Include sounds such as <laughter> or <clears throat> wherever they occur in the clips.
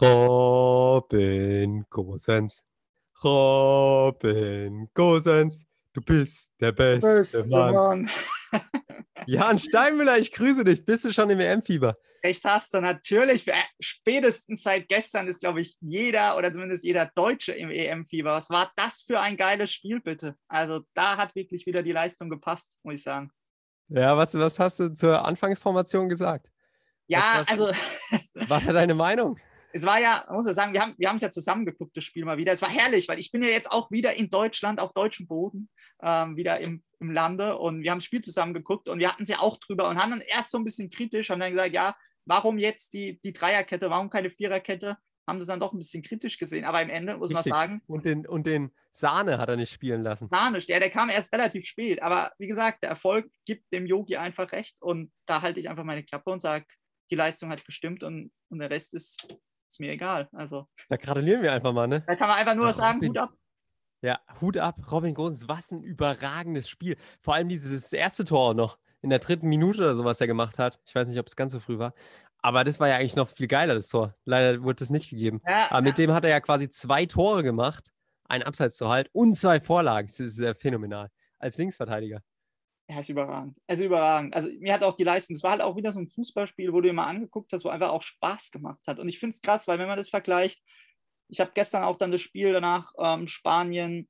Robin Gosens. Robin Gosens. Du bist der beste, Beste Mann. Mann. <laughs> Jan Steinmüller, ich grüße dich. Bist du schon im EM-Fieber? Recht hast du natürlich. Äh, Spätestens seit gestern ist, glaube ich, jeder oder zumindest jeder Deutsche im EM-Fieber. Was war das für ein geiles Spiel, bitte? Also da hat wirklich wieder die Leistung gepasst, muss ich sagen. Ja, was, was hast du zur Anfangsformation gesagt? Ja, was- also Was war deine Meinung? <laughs> es war ja, man muss ja sagen, wir haben wir haben es ja zusammen geguckt, das Spiel mal wieder. Es war herrlich, weil ich bin ja jetzt auch wieder in Deutschland, auf deutschem Boden, ähm, wieder im, im Lande und wir haben das Spiel zusammen geguckt und wir hatten es ja auch drüber und haben dann erst so ein bisschen kritisch, haben dann gesagt, ja, warum jetzt die, die Dreierkette, warum keine Viererkette? Haben das dann doch ein bisschen kritisch gesehen, aber am Ende muss Richtig. man sagen, Und den, und den Sahne hat er nicht spielen lassen. nicht. Der, der kam erst relativ spät, aber wie gesagt, der Erfolg gibt dem Yogi einfach recht und da halte ich einfach meine Klappe und sage, die Leistung hat gestimmt und, und der Rest ist, ist mir egal. Also Da gratulieren wir einfach mal, ne? da kann man einfach nur Ja, sagen. Hut ab. Ja, Hut ab, Robin Gosens, was ein überragendes Spiel. Vor allem dieses erste Tor noch in der dritten Minute oder so, was er gemacht hat. Ich weiß nicht, ob es ganz so früh war. Aber das war ja eigentlich noch viel geiler, das Tor. Leider wurde das nicht gegeben. Ja, Aber mit dem hat er ja quasi zwei Tore gemacht, ein Abseits zu halt und zwei Vorlagen. Das ist sehr phänomenal. Als Linksverteidiger. Ja, ist überragend. Also überragend. Also mir hat auch die Leistung, es war halt auch wieder so ein Fußballspiel, wo du mal angeguckt hast, wo einfach auch Spaß gemacht hat. Und ich finde es krass, weil wenn man das vergleicht, ich habe gestern auch dann das Spiel danach ähm, Spanien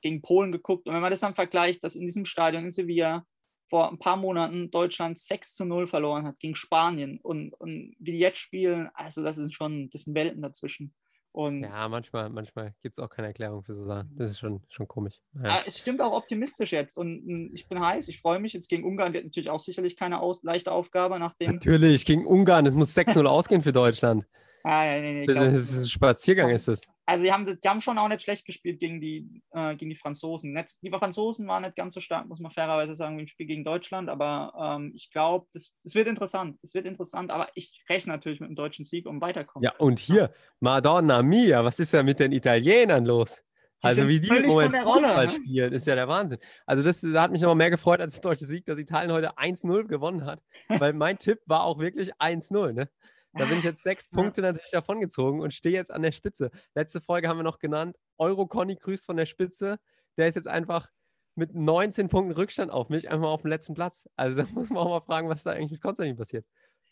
gegen Polen geguckt und wenn man das dann vergleicht, dass in diesem Stadion in Sevilla vor ein paar Monaten Deutschland 6 zu 0 verloren hat gegen Spanien und, und wie die jetzt spielen, also das sind schon, das sind Welten dazwischen. Und Ja, manchmal, manchmal gibt es auch keine Erklärung für so Sachen. Das ist schon, schon komisch. Ja. Ah, es stimmt auch optimistisch jetzt und mm, ich bin heiß, ich freue mich. Jetzt gegen Ungarn wird natürlich auch sicherlich keine aus leichte Aufgabe, nachdem. Natürlich, gegen Ungarn. Es muss 6-0 ausgehen für Deutschland. Ah, nee, nee, Das ist ein Spaziergang, ist es. Also, sie haben, die haben schon auch nicht schlecht gespielt gegen die, äh, gegen die Franzosen. Nicht, die Franzosen waren nicht ganz so stark, muss man fairerweise sagen, wie im Spiel gegen Deutschland, aber ähm, ich glaube, das, das wird interessant. Es wird interessant, aber ich rechne natürlich mit einem deutschen Sieg, um weiterkommen. Ja, und hier, Madonna mia, was ist ja mit den Italienern los? Die Also wie die im Moment Fußball ne? spielen, ist ja der Wahnsinn. Also das, das hat mich noch mal mehr gefreut als der deutsche Sieg, dass Italien heute 1-0 gewonnen hat, <laughs> weil mein Tipp war auch wirklich 1-0. Ne? Da bin ich jetzt sechs. Punkte natürlich davongezogen und stehe jetzt an der Spitze. Letzte Folge haben wir noch genannt, Euro Conny grüßt von der Spitze. Der ist jetzt einfach mit 19 Punkten Rückstand auf mich, einfach auf dem letzten Platz. Also da <laughs> muss man auch mal fragen, was da eigentlich mit Konstantin passiert.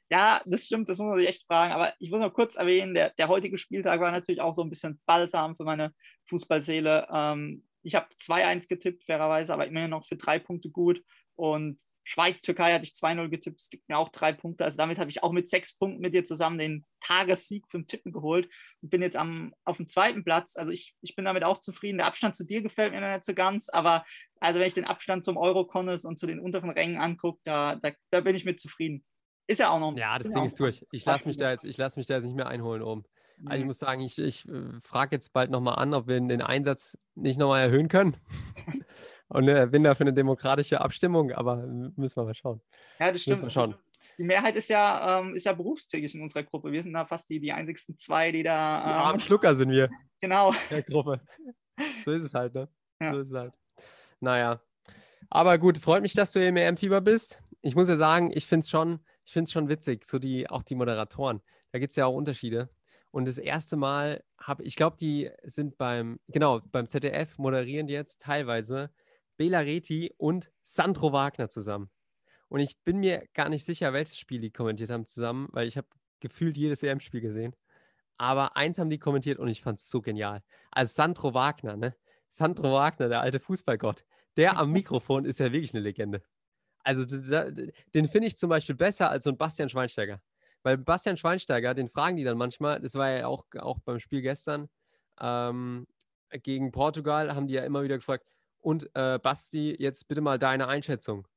Ja, das stimmt, das muss man sich echt fragen. Aber ich muss noch kurz erwähnen, der, der heutige Spieltag war natürlich auch so ein bisschen balsam für meine Fußballseele. Ähm, ich habe 2-1 getippt, fairerweise, aber immerhin noch für drei Punkte gut. Und Schweiz-Türkei hatte ich 2-0 getippt, es gibt mir auch drei Punkte. Also damit habe ich auch mit sechs Punkten mit dir zusammen den Tagessieg für den Tippen geholt und bin jetzt am, auf dem zweiten Platz. Also ich, ich bin damit auch zufrieden. Der Abstand zu dir gefällt mir noch nicht so ganz, aber also wenn ich den Abstand zum Euro-Connes und zu den unteren Rängen angucke, da, da, da bin ich mit zufrieden. Ist ja auch noch. Ja, das Ding ist durch. Ich lasse mich, da jetzt- ich lass mich da jetzt nicht mehr einholen oben. Also ich Nee. muss sagen, ich, ich äh, frage jetzt bald nochmal an, ob wir den Einsatz nicht nochmal erhöhen können. <laughs> Und äh, bin da für eine demokratische Abstimmung, aber müssen wir mal schauen. Ja, das stimmt. Die Mehrheit ist ja, ähm, ist ja berufstätig in unserer Gruppe. Wir sind da fast die, die einzigsten zwei, die Die da. armen Ähm, Schlucker sind wir, <laughs> genau. der Gruppe. So ist es halt, ne? Ja. So ist es halt. Naja. Aber gut, freut mich, dass du im EM-Fieber bist. Ich muss ja sagen, ich finde es schon, ich find's schon witzig, so die, auch die Moderatoren. Da gibt es ja auch Unterschiede. Und das erste Mal habe ich glaube, die sind beim, genau, beim ZDF moderieren die jetzt teilweise Bela Reti und Sandro Wagner zusammen. Und ich bin mir gar nicht sicher, welches Spiel die kommentiert haben zusammen, weil ich habe gefühlt jedes EM-Spiel gesehen. Aber eins haben die kommentiert und ich fand es so genial. Also Sandro Wagner, ne? Sandro Wagner, der alte Fußballgott, der am <laughs> Mikrofon ist ja wirklich eine Legende. Also da- den finde ich zum Beispiel besser als so ein Bastian Schweinsteiger. Weil Bastian Schweinsteiger, den fragen die dann manchmal, das war ja auch, auch beim Spiel gestern ähm, gegen Portugal, haben die ja immer wieder gefragt, und äh, Basti, jetzt bitte mal deine Einschätzung.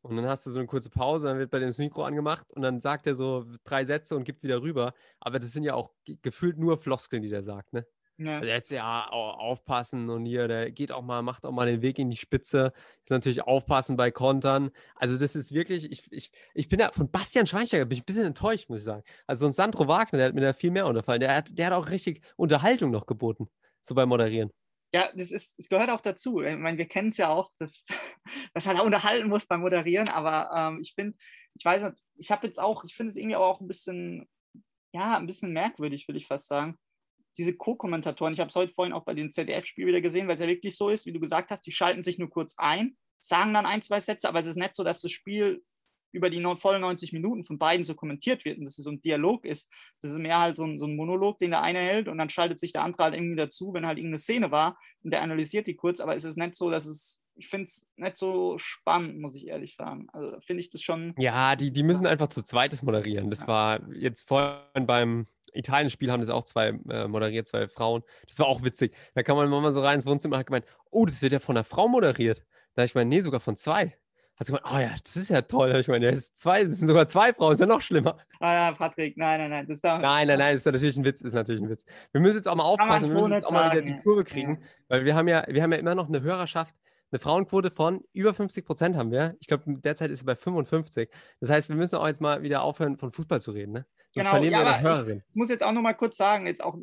Und dann hast du so eine kurze Pause, dann wird bei dem das Mikro angemacht und dann sagt er so drei Sätze und gibt wieder rüber. Aber das sind ja auch ge- gefühlt nur Floskeln, die der sagt, ne? Ja. Also jetzt ja au- aufpassen und hier, der geht auch mal, macht auch mal den Weg in die Spitze. Ist natürlich aufpassen bei Kontern. Also das ist wirklich, ich, ich, ich bin da von Bastian Schweinsteiger bin ich ein bisschen enttäuscht, muss ich sagen. Also so ein Sandro Wagner, der hat mir da viel mehr unterfallen. Der hat, der hat auch richtig Unterhaltung noch geboten, so beim Moderieren. Ja, das ist, es gehört auch dazu. Ich meine, wir kennen es ja auch, dass, <laughs> dass man da unterhalten muss beim Moderieren, aber ähm, ich finde, ich weiß nicht, ich habe jetzt auch, ich finde es irgendwie auch ein bisschen ja, ein bisschen merkwürdig, würde ich fast sagen. Diese Co-Kommentatoren, ich habe es heute vorhin auch bei dem ZDF-Spiel wieder gesehen, weil es ja wirklich so ist, wie du gesagt hast, die schalten sich nur kurz ein, sagen dann ein, zwei Sätze, aber es ist nicht so, dass das Spiel über die vollen 90 Minuten von beiden so kommentiert wird und dass es so ein Dialog ist. Das ist mehr halt so ein, so ein Monolog, den der eine hält und dann schaltet sich der andere halt irgendwie dazu, wenn halt irgendeine Szene war und der analysiert die kurz, aber es ist nicht so, dass es, ich finde es nicht so spannend, muss ich ehrlich sagen. Also finde ich das schon. Ja, die, die müssen einfach zu zweites moderieren. Das ja. war jetzt vorhin beim Italien-Spiel haben das auch zwei äh, moderiert, zwei Frauen. Das war auch witzig. Da kam man mal so rein ins Wohnzimmer und hat gemeint, oh, das wird ja von einer Frau moderiert. Da habe ich gemeint, nee, sogar von zwei hat sie gemeint, oh ja, das ist ja toll. Ich meine, es zwei, es sind sogar zwei Frauen, ist ja noch schlimmer. Ah ja, Patrick, nein, nein, nein. Das nein, nein, nein, das ist natürlich ein Witz, ist natürlich ein Witz. Wir müssen jetzt auch mal aufpassen, wir müssen jetzt auch mal wieder die Kurve kriegen, ja. weil wir haben ja, wir haben ja immer noch eine Hörerschaft, eine Frauenquote von über 50 Prozent haben wir. Ich glaube, derzeit ist sie bei 55. Das heißt, wir müssen auch jetzt mal wieder aufhören, von Fußball zu reden. Ne? Sonst genau, ja, ich muss jetzt auch noch mal kurz sagen, jetzt auch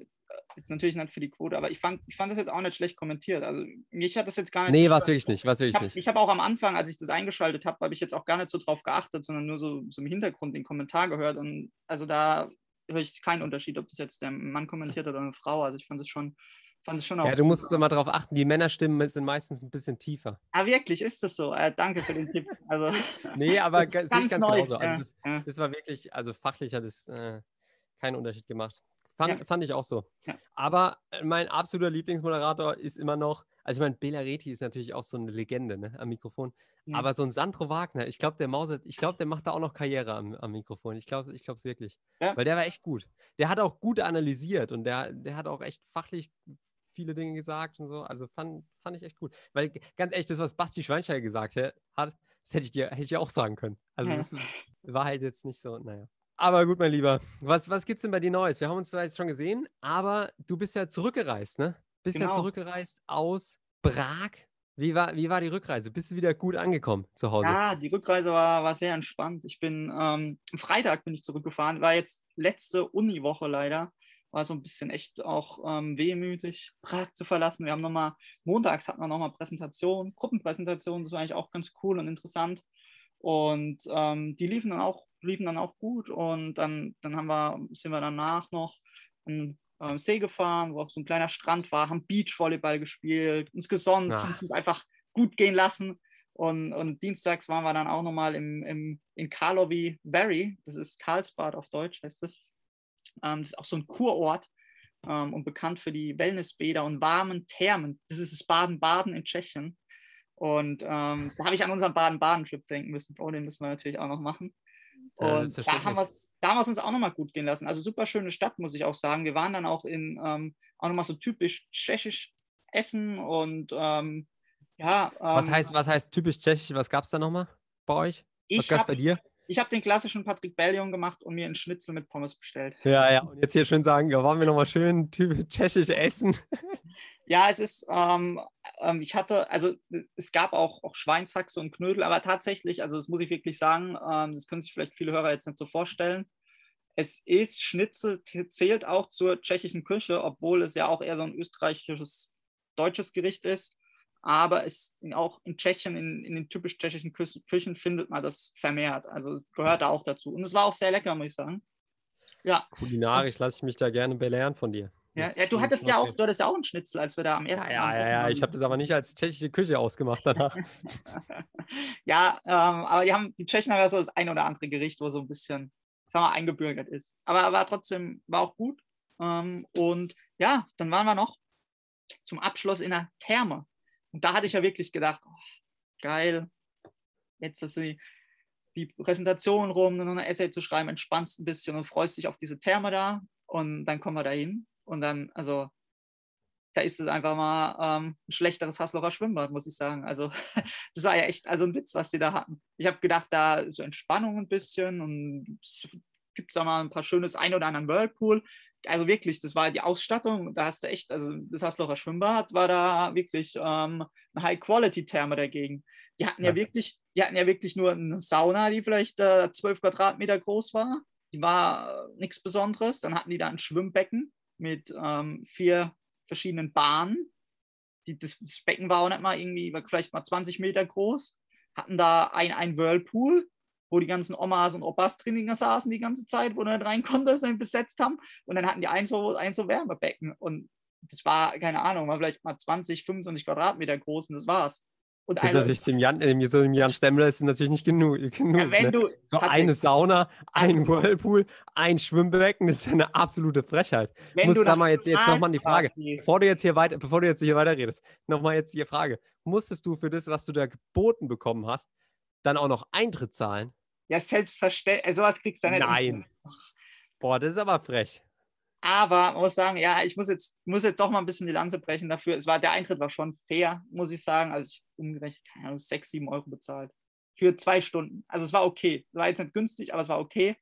ist natürlich nicht für die Quote, aber ich fand, ich fand das jetzt auch nicht schlecht kommentiert. Also mich hat das jetzt gar nicht. Nee, war es wirklich nicht. War's wirklich ich habe hab auch am Anfang, als ich das eingeschaltet habe, habe ich jetzt auch gar nicht so drauf geachtet, sondern nur so, so im Hintergrund den Kommentar gehört. Und also da höre ich keinen Unterschied, ob das jetzt der Mann kommentiert hat oder eine Frau. Also ich fand es schon. Fand es schon auch ja, du musst mal darauf achten, die Männerstimmen sind meistens ein bisschen tiefer. Ah, wirklich, ist das so? Äh, danke für den Tipp. Also, <laughs> nee, aber das sehe ich ganz neu. genauso. Also das, ja. das, war wirklich, also fachlich hat es äh, keinen Unterschied gemacht. Fand, ja. fand ich auch so. Ja. Aber äh, mein absoluter Lieblingsmoderator ist immer noch, also ich meine, Bela Reti ist natürlich auch so eine Legende ne, am Mikrofon. Ja. Aber so ein Sandro Wagner, ich glaube, der Mauser, ich glaube, der macht da auch noch Karriere am, am Mikrofon. Ich glaube ich es wirklich. Weil der war echt gut. Der hat auch gut analysiert und der, der hat auch echt fachlich viele Dinge gesagt und so. Also fand, fand ich echt gut. Weil ganz ehrlich, das, was Basti Schweinsteiger gesagt hat, das hätte ich dir hätte ich auch sagen können. Also das war halt jetzt nicht so, naja. Aber gut, mein Lieber. Was, was es denn bei dir Neues? Wir haben uns zwar jetzt schon gesehen, aber du bist ja zurückgereist, ne? Bist genau. ja zurückgereist aus Prag. Wie war, wie war die Rückreise? Bist du wieder gut angekommen zu Hause? Ja, die Rückreise war, war sehr entspannt. Ich bin ähm, Freitag bin ich zurückgefahren, war jetzt letzte Uniwoche leider. War so ein bisschen echt auch ähm, wehmütig, Prag zu verlassen. Wir haben nochmal, montags hatten wir nochmal Präsentation, Gruppenpräsentation, das war eigentlich auch ganz cool und interessant. Und ähm, die liefen dann auch liefen dann auch gut und dann, dann haben wir, sind wir danach noch an ähm, See gefahren, wo auch so ein kleiner Strand war, haben Beachvolleyball gespielt, uns gesonnt, Ach. uns es einfach gut gehen lassen. Und, und dienstags waren wir dann auch nochmal im, im, in Karlovy Vary, das ist Karlsbad auf Deutsch, heißt das. Ähm, das ist auch so ein Kurort ähm, und bekannt für die Wellnessbäder und warmen Thermen. Das ist das Baden-Baden in Tschechien. Und ähm, da habe ich an unseren Baden-Baden-Trip denken müssen. Oh, den müssen wir natürlich auch noch machen. Und da haben wir es da uns auch nochmal gut gehen lassen. Also super schöne Stadt, muss ich auch sagen. Wir waren dann auch in ähm, auch nochmal so typisch tschechisch essen und ähm, ja. Ähm, was, heißt, was heißt typisch tschechisch? Was gab es da nochmal bei euch? Was gab es bei dir? Ich habe den klassischen Patrick Bellion gemacht und mir einen Schnitzel mit Pommes bestellt. Ja, ja. Und jetzt hier schön sagen, ja, wollen wir nochmal schön typisch tschechisch essen? <laughs> Ja, es ist, ähm, ähm, ich hatte, also es gab auch, auch Schweinshaxe und Knödel, aber tatsächlich, also das muss ich wirklich sagen, ähm, das können sich vielleicht viele Hörer jetzt nicht so vorstellen. Es ist, Schnitzel zählt auch zur tschechischen Küche, obwohl es ja auch eher so ein österreichisches, deutsches Gericht ist. Aber es auch in Tschechien, in, in den typisch tschechischen Küchen findet man das vermehrt. Also gehört da auch dazu. Und es war auch sehr lecker, muss ich sagen. Ja. Kulinarisch lasse ich mich da gerne belehren von dir. Ja, ja, du hattest ja auch, du hattest ja auch einen Schnitzel, als wir da am ersten Ja, ja, ja, ich habe das aber nicht als tschechische Küche ausgemacht danach. <laughs> ja, ähm, aber die, haben, die Tschechen haben ja so das ein oder andere Gericht, wo so ein bisschen, sagen wir, eingebürgert ist. Aber war trotzdem, war auch gut. Ähm, und ja, dann waren wir noch zum Abschluss in der Therme. Und da hatte ich ja wirklich gedacht, oh, geil, jetzt ist die, die Präsentation rum, nur eine Essay zu schreiben, entspannst ein bisschen und freust dich auf diese Therme da. Und dann kommen wir da hin und dann, also, da ist es einfach mal ähm, ein schlechteres Haslocher Schwimmbad, muss ich sagen. Also, <laughs> das war ja echt also ein Witz, was sie da hatten. Ich habe gedacht, da so Entspannung ein bisschen und gibt es da mal ein paar schönes ein oder anderen Whirlpool. Also wirklich, das war die Ausstattung, da hast du echt, also das Haslocher Schwimmbad war da wirklich ähm, eine High-Quality-Therme dagegen. Die hatten ja. ja. wirklich, die hatten ja wirklich nur eine Sauna, die vielleicht äh, 12 Quadratmeter groß war. Die war äh, nichts Besonderes. Dann hatten die da ein Schwimmbecken mit ähm, vier verschiedenen Bahnen. Die, das, das, Becken war auch nicht mal irgendwie, war vielleicht mal 20 Meter groß. Hatten da ein, ein Whirlpool, wo die ganzen Omas und Opas drin saßen die ganze Zeit, wo du nicht rein konntest und besetzt haben. Und dann hatten die ein so, ein so Wärmebecken. Und das war, keine Ahnung, war vielleicht mal 20, 25 Quadratmeter groß und das war's. Und das ist natürlich dem Jan, dem, so dem Jan Stemmler ist es natürlich nicht genug. genug ja, ne? du, so eine Sauna, ein Whirlpool, ein Schwimmbecken, das ist eine absolute Frechheit. Wenn Muss du sag mal jetzt, jetzt nochmal die Frage, bevor du jetzt hier weiter, bevor du jetzt hier weiter redest, nochmal jetzt die Frage. Musstest du für das, was du da geboten bekommen hast, dann auch noch Eintritt zahlen? ja, selbstverständlich, also sowas kriegst du nicht. Nein. Boah, das ist aber frech. Aber man muss sagen, ja, ich muss jetzt, muss jetzt doch mal ein bisschen die Lanze brechen dafür. Es war, der Eintritt war schon fair, muss ich sagen. Also ich umgerechnet, keine Ahnung, 6, 7 Euro bezahlt. Für zwei Stunden. Also es war okay. War jetzt nicht günstig, aber es war okay.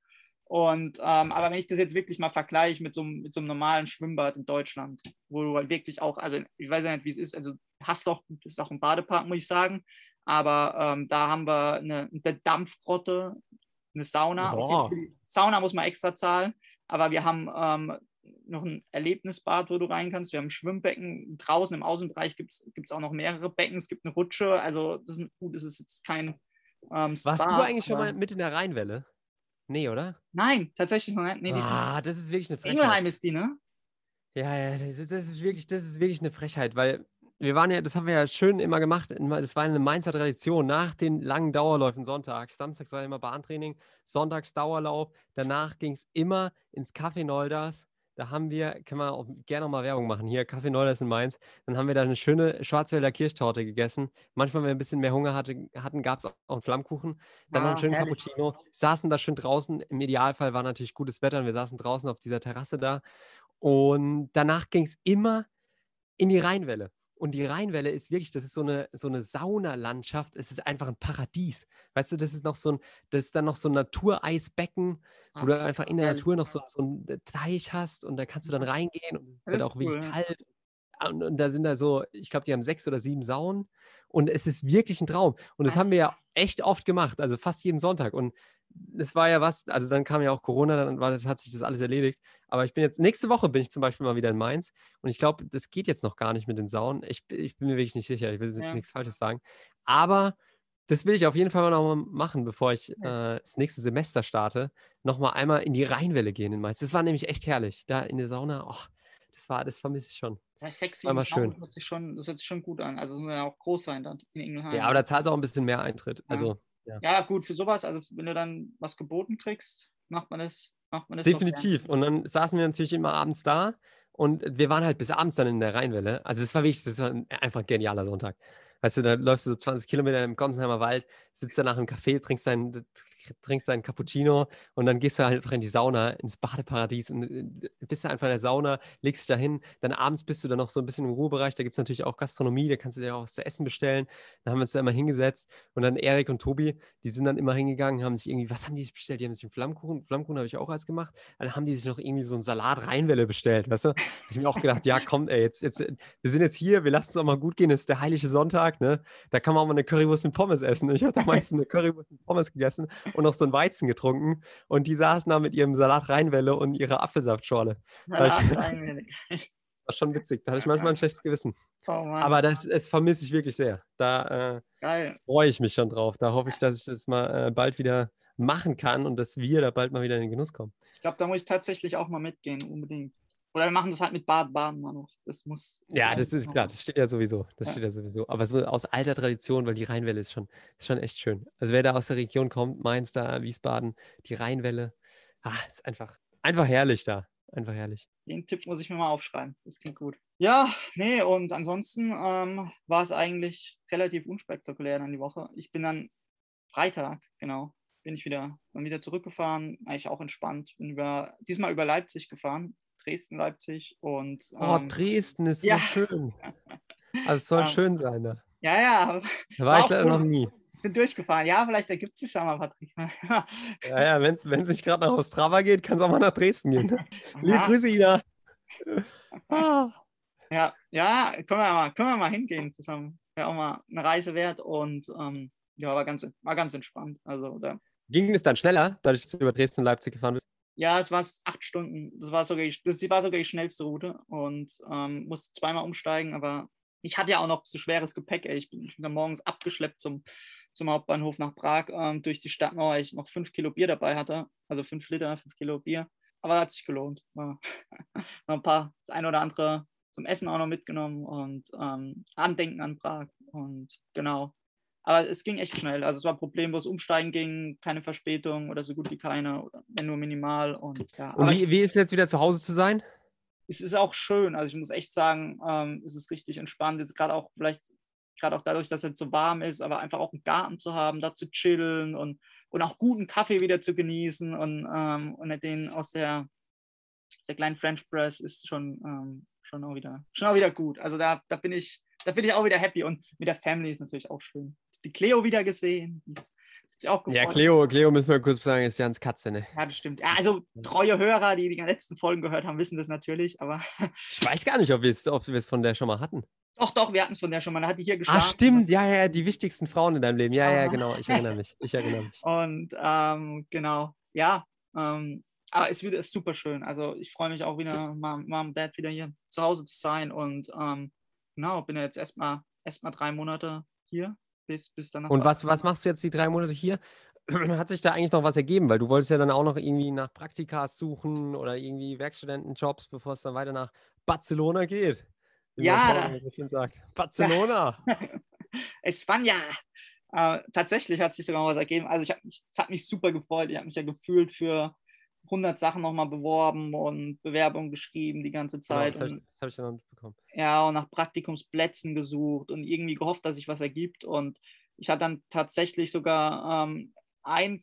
Und ähm, aber wenn ich das jetzt wirklich mal vergleiche mit so, einem- mit so einem normalen Schwimmbad in Deutschland, wo du halt wirklich auch, also ich weiß ja nicht, wie es ist, also Hassloch ist auch ein Badepark, muss ich sagen. Aber ähm, da haben wir eine, eine Dampfgrotte, eine Sauna. Sauna muss man extra zahlen, aber wir haben ähm, noch ein Erlebnisbad, wo du rein kannst. Wir haben ein Schwimmbecken. Draußen im Außenbereich gibt es auch noch mehrere Becken. Es gibt eine Rutsche. Also, das ist, gut, das ist jetzt kein ähm, Warst Spa, du eigentlich schon mal mit in der Rheinwelle? Nee, oder? Nein, tatsächlich noch nicht. Nee, ah, das ist wirklich eine in Frechheit. Ingelheim ist die, ne? Ja, ja, das ist, das ist wirklich, das ist wirklich eine Frechheit, weil wir waren ja, das haben wir ja schön immer gemacht. Das war eine Mainzer Tradition. Nach den langen Dauerläufen sonntags, samstags war immer Bahntraining, sonntags Dauerlauf. Danach ging es immer ins Café Nolders. Da haben wir, können wir auch gerne noch mal Werbung machen. Hier, Café Nolders in Mainz. Dann haben wir da eine schöne Schwarzwälder Kirschtorte gegessen. Manchmal, wenn wir ein bisschen mehr Hunger hatte, hatten, gab es auch einen Flammkuchen. Dann noch einen Ah, schönen herrlich. Cappuccino. Saßen da schön draußen. Im Idealfall war natürlich gutes Wetter und wir saßen draußen auf dieser Terrasse da. Und danach ging es immer in die Rheinwelle. Und die Rheinwelle ist wirklich, das ist so eine, so eine Saunalandschaft. Es ist einfach ein Paradies. Weißt du, das ist noch so ein, das ist dann noch so ein Natureisbecken, wo du einfach in der herrlich. Natur noch so, so einen Teich hast und da kannst du dann reingehen und es wird auch wirklich cool, ja. kalt. Und, und da sind da so, ich glaube, die haben sechs oder sieben Saunen und es ist wirklich ein Traum. Und das Ach. haben wir ja echt oft gemacht, also fast jeden Sonntag. Und es war ja was, also dann kam ja auch Corona, dann war das, hat sich das alles erledigt. Aber ich bin jetzt, nächste Woche bin ich zum Beispiel mal wieder in Mainz und ich glaube, das geht jetzt noch gar nicht mit den Saunen. Ich, bin- ich bin mir wirklich nicht sicher, ich will jetzt Ja. nichts Falsches sagen. Aber das will ich auf jeden Fall mal noch mal machen, bevor ich äh, das nächste Semester starte, noch mal einmal in die Rheinwelle gehen in Mainz. Das war nämlich echt herrlich. Da in der Sauna, oh, das war, das vermisse ich schon. Ja, sexy. War mal schön. Hört sich schon, das hört sich schon gut an. Also, muss ja auch groß sein dann in Ingelheim. Ja, aber da zahlst du auch ein bisschen mehr Eintritt. Ja. Also Ja, gut, für sowas, also wenn du dann was geboten kriegst, macht man das, macht man das. Definitiv. Und dann saßen wir natürlich immer abends da und wir waren halt bis abends dann in der Rheinwelle. Also es war wirklich, das war ein, einfach ein genialer Sonntag. Weißt du, da läufst du so 20 Kilometer im Gonsenheimer Wald, sitzt danach im Café, trinkst deinen, trinkst deinen Cappuccino und dann gehst du halt einfach in die Sauna, ins Badeparadies und äh, bist du einfach in der Sauna, legst dich da hin. Dann abends bist du dann noch so ein bisschen im Ruhebereich. Da gibt es natürlich auch Gastronomie, da kannst du dir auch was zu essen bestellen. Dann haben wir uns da immer hingesetzt und dann Erik und Tobi, die sind dann immer hingegangen, haben sich irgendwie, was haben die sich bestellt? Die haben sich einen Flammkuchen, Flammkuchen habe ich auch als gemacht. Dann haben die sich noch irgendwie so einen Salat Rheinwelle bestellt, weißt du? Hab ich mir auch gedacht, ja, komm, ey, jetzt, jetzt, wir sind jetzt hier, wir lassen es auch mal gut gehen, es ist der heilige Sonntag, ne? Da kann man auch mal eine Currywurst mit Pommes essen. Ich habe da meistens <laughs> eine Currywurst mit Pommes gegessen und noch so ein Weizen getrunken. Und die saßen da mit ihrem Salat Rheinwelle und ihrer Apfelsaftschorle. <laughs> Rheinwelle. War schon witzig. Da hatte ich manchmal ein schlechtes Gewissen. oh Aber das, das vermisse ich wirklich sehr. Da äh, freue ich mich schon drauf. Da hoffe ich, dass ich das mal äh, bald wieder machen kann und dass wir da bald mal wieder in den Genuss kommen. Ich glaube, da muss ich tatsächlich auch mal mitgehen, unbedingt. Oder wir machen das halt mit Bad Baden mal noch. Das muss. Ja, das ist klar, das steht ja sowieso. Das Ja. steht ja sowieso. Aber so aus alter Tradition, weil die Rheinwelle ist schon, ist schon echt schön. Also wer da aus der Region kommt, Mainz da, Wiesbaden, die Rheinwelle, ah, ist einfach, einfach herrlich da. Einfach herrlich. Den Tipp muss ich mir mal aufschreiben. Das klingt gut. Ja, nee, und ansonsten ähm, war es eigentlich relativ unspektakulär dann die Woche. Ich bin dann Freitag, genau, bin ich wieder, dann wieder zurückgefahren, eigentlich auch entspannt. Bin über, diesmal über Leipzig gefahren, Dresden, Leipzig und Oh, ähm, Dresden ist ja. so schön. <laughs> Also es soll Ähm, schön sein da. ja, ja, Da war war ich leider noch nie. bin durchgefahren. Ja, vielleicht ergibt es sich ja mal, Patrick. <laughs> Ja, ja, wenn es nicht gerade nach Ostrava geht, kann es auch mal nach Dresden gehen. ne? <laughs> Liebe. Grüße, Ina. Ah. Ja, ja, können wir mal, können wir mal hingehen zusammen. Wäre auch mal eine Reise wert und ähm, ja, war ganz, war ganz entspannt. Also, da, Ging es dann schneller, dadurch, dass du über Dresden und Leipzig gefahren bist? Ja, es war acht Stunden. Das war sogar die, das war sogar die schnellste Route und ähm, musste zweimal umsteigen, aber ich hatte ja auch noch so schweres Gepäck. Ey. Ich bin, ich bin dann morgens abgeschleppt zum, zum Hauptbahnhof nach Prag ähm, durch die Stadtmauer ich noch fünf Kilo Bier dabei hatte, also fünf Liter, fünf Kilo Bier. Aber hat sich gelohnt. War <laughs> noch ein paar, das eine oder andere zum Essen auch noch mitgenommen und ähm, Andenken an Prag. Und genau. Aber es ging echt schnell. Also es war problemlos Umsteigen ging, keine Verspätung oder so gut wie keine, wenn nur minimal. Und, ja. und wie, wie ist es jetzt wieder zu Hause zu sein? Es ist auch schön. Also ich muss echt sagen, ähm, es ist richtig entspannt. Jetzt gerade auch vielleicht, gerade auch dadurch, dass es so warm ist, aber einfach auch einen Garten zu haben, da zu chillen und, und auch guten Kaffee wieder zu genießen und, ähm, und den aus der, aus der kleinen French Press ist schon, ähm, schon, auch wieder, schon auch wieder gut. Also da, da, bin ich, da bin ich auch wieder happy und mit der Family ist natürlich auch schön die Cleo wieder gesehen. Ist. Ja, Cleo, Cleo müssen wir kurz sagen, ist Jans Katze, ne? Ja, das stimmt. Ja, also treue Hörer, die die letzten Folgen gehört haben, wissen das natürlich, aber. <laughs> ich weiß gar nicht, ob wir es ob von der schon mal hatten. Doch, doch, wir hatten es von der schon mal. Da hat die hier gestartet. Ah, stimmt, ja, ja, die wichtigsten Frauen in deinem Leben. Ja, ja, genau. Ich erinnere mich. Ich erinnere mich. <laughs> Und ähm, genau, ja. Ähm, aber es wird super schön. Also ich freue mich auch wieder, Mom, Mom Dad wieder hier zu Hause zu sein. Und ähm, genau, bin ja jetzt erstmal erstmal drei Monate hier bis, bis dann Und was, was machst du jetzt die drei Monate hier? <clears throat> Hat sich da eigentlich noch was ergeben? Weil du wolltest ja dann auch noch irgendwie nach Praktikas suchen oder irgendwie Werkstudentenjobs, bevor es dann weiter nach Barcelona geht. ja, da, sagt. <laughs> Barcelona. <laughs> España. Äh, tatsächlich hat sich sogar was ergeben. Also ich hab, es hat mich super gefreut. Ich habe mich ja gefühlt für 100 Sachen nochmal beworben und Bewerbungen geschrieben die ganze Zeit. Genau, das habe ich, hab ich ja noch mitbekommen. Ja, und nach Praktikumsplätzen gesucht und irgendwie gehofft, dass sich was ergibt. Und ich hatte dann tatsächlich sogar ähm, ein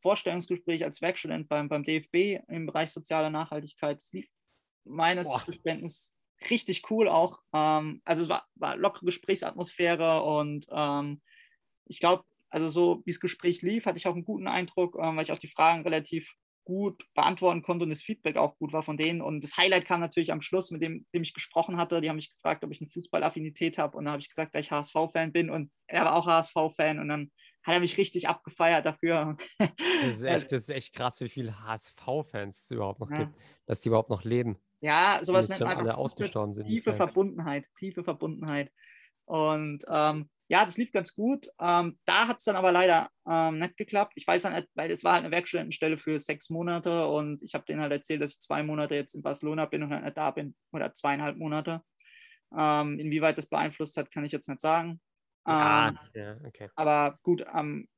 Vorstellungsgespräch als Werkstudent beim, beim DFB im Bereich soziale Nachhaltigkeit. Das lief meines Boah. Verständnisses richtig cool auch. Ähm, also es war, war lockere Gesprächsatmosphäre und ähm, ich glaube, also so wie das Gespräch lief, hatte ich auch einen guten Eindruck, ähm, weil ich auch die Fragen relativ gut beantworten konnte und das Feedback auch gut war von denen. Und das Highlight kam natürlich am Schluss, mit dem, dem ich gesprochen hatte. Die haben mich gefragt, ob ich eine Fußballaffinität habe. Und dann habe ich gesagt, dass ich HSV-Fan bin. Und er war auch HSV-Fan. Und dann hat er mich richtig abgefeiert dafür. Das ist echt, das ist echt krass, wie viele HSV-Fans es überhaupt noch ja. gibt, dass die überhaupt noch leben. Ja, sowas nennt man einfach ausgestorben sind. Tiefe Verbundenheit, tiefe Verbundenheit. Und ähm, ja, das lief ganz gut. Ähm, da hat es dann aber leider ähm, nicht geklappt. Ich weiß dann nicht, weil es war halt eine Werkstudentenstelle für sechs Monate und ich habe denen halt erzählt, dass ich zwei Monate jetzt in Barcelona bin und halt nicht da bin oder zweieinhalb Monate. Ähm, inwieweit das beeinflusst hat, kann ich jetzt nicht sagen. Ja, ähm, ja okay. Aber gut, ähm,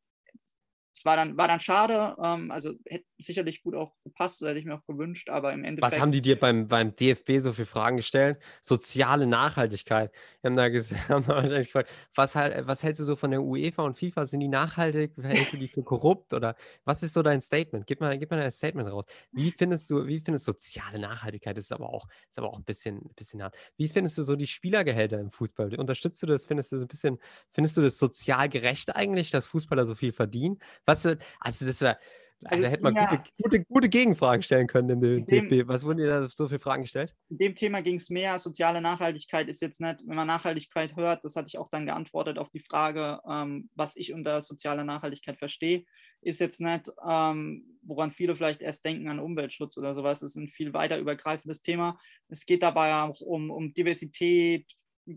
es war dann, war dann schade, ähm, also hätte sicherlich gut auch gepasst, oder hätte ich mir auch gewünscht, aber im Endeffekt. Was haben die dir beim, beim DFB so für Fragen gestellt? Soziale Nachhaltigkeit. Wir haben da, <laughs> haben da wahrscheinlich gefragt, was, halt, was hältst du so von der UEFA und FIFA? Sind die nachhaltig? Hältst du die für korrupt? Oder was ist so dein Statement? Gib mal, gib mal ein Statement raus. Wie findest du, wie findest soziale Nachhaltigkeit? Das ist aber auch, ist aber auch ein bisschen, ein bisschen hart. Wie findest du so die Spielergehälter im Fußball? Unterstützt du das? Findest du so ein bisschen, findest du das sozial gerecht eigentlich, dass Fußballer so viel verdienen? Was, also das war, also da hätte man ja, gute, gute, gute, Gegenfragen stellen können im DFB. Dem, Was wurden dir da so viele Fragen gestellt? In dem Thema ging es mehr. Soziale Nachhaltigkeit ist jetzt nicht, wenn man Nachhaltigkeit hört, das hatte ich auch dann geantwortet auf die Frage, ähm, was ich unter sozialer Nachhaltigkeit verstehe, ist jetzt nicht, ähm, woran viele vielleicht erst denken an Umweltschutz oder sowas. Es ist ein viel weiter übergreifendes Thema. Es geht dabei auch um, um Diversität,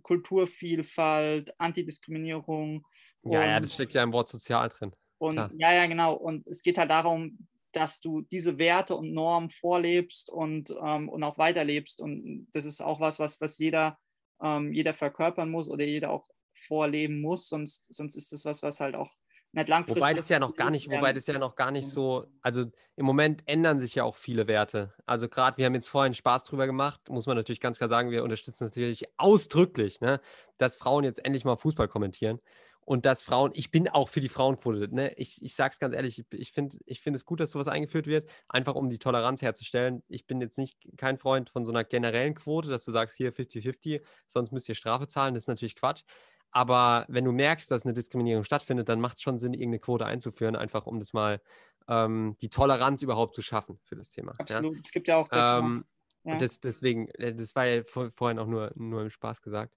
Kulturvielfalt, Antidiskriminierung. Ja, ja, das steckt ja im Wort sozial drin. Und Klar. ja, ja, genau. Und es geht halt darum, dass du diese Werte und Normen vorlebst und, ähm, und auch weiterlebst. Und das ist auch was, was, was jeder, ähm, jeder verkörpern muss oder jeder auch vorleben muss. Sonst, sonst ist das was, was halt auch nicht langfristig. Wobei das ja noch gar nicht, wobei das ja noch gar nicht so, also im Moment ändern sich ja auch viele Werte. Also gerade, wir haben jetzt vorhin Spaß drüber gemacht, muss man natürlich ganz klar sagen, wir unterstützen natürlich ausdrücklich, ne, dass Frauen jetzt endlich mal Fußball kommentieren und dass Frauen, ich bin auch für die Frauenquote, ne? ich, ich sage es ganz ehrlich, ich, finde ich find es gut, dass sowas eingeführt wird, einfach um die Toleranz herzustellen. Ich bin jetzt nicht kein Freund von so einer generellen Quote, dass du sagst, hier 50-50, sonst müsst ihr Strafe zahlen, das ist natürlich Quatsch. Aber wenn du merkst, dass eine Diskriminierung stattfindet, dann macht es schon Sinn, irgendeine Quote einzuführen, einfach um das mal ähm, die Toleranz überhaupt zu schaffen für das Thema. Absolut. Ja? Es gibt ja auch. Ähm, ja. Das, deswegen, äh, das war ja vorhin auch nur, nur im Spaß gesagt.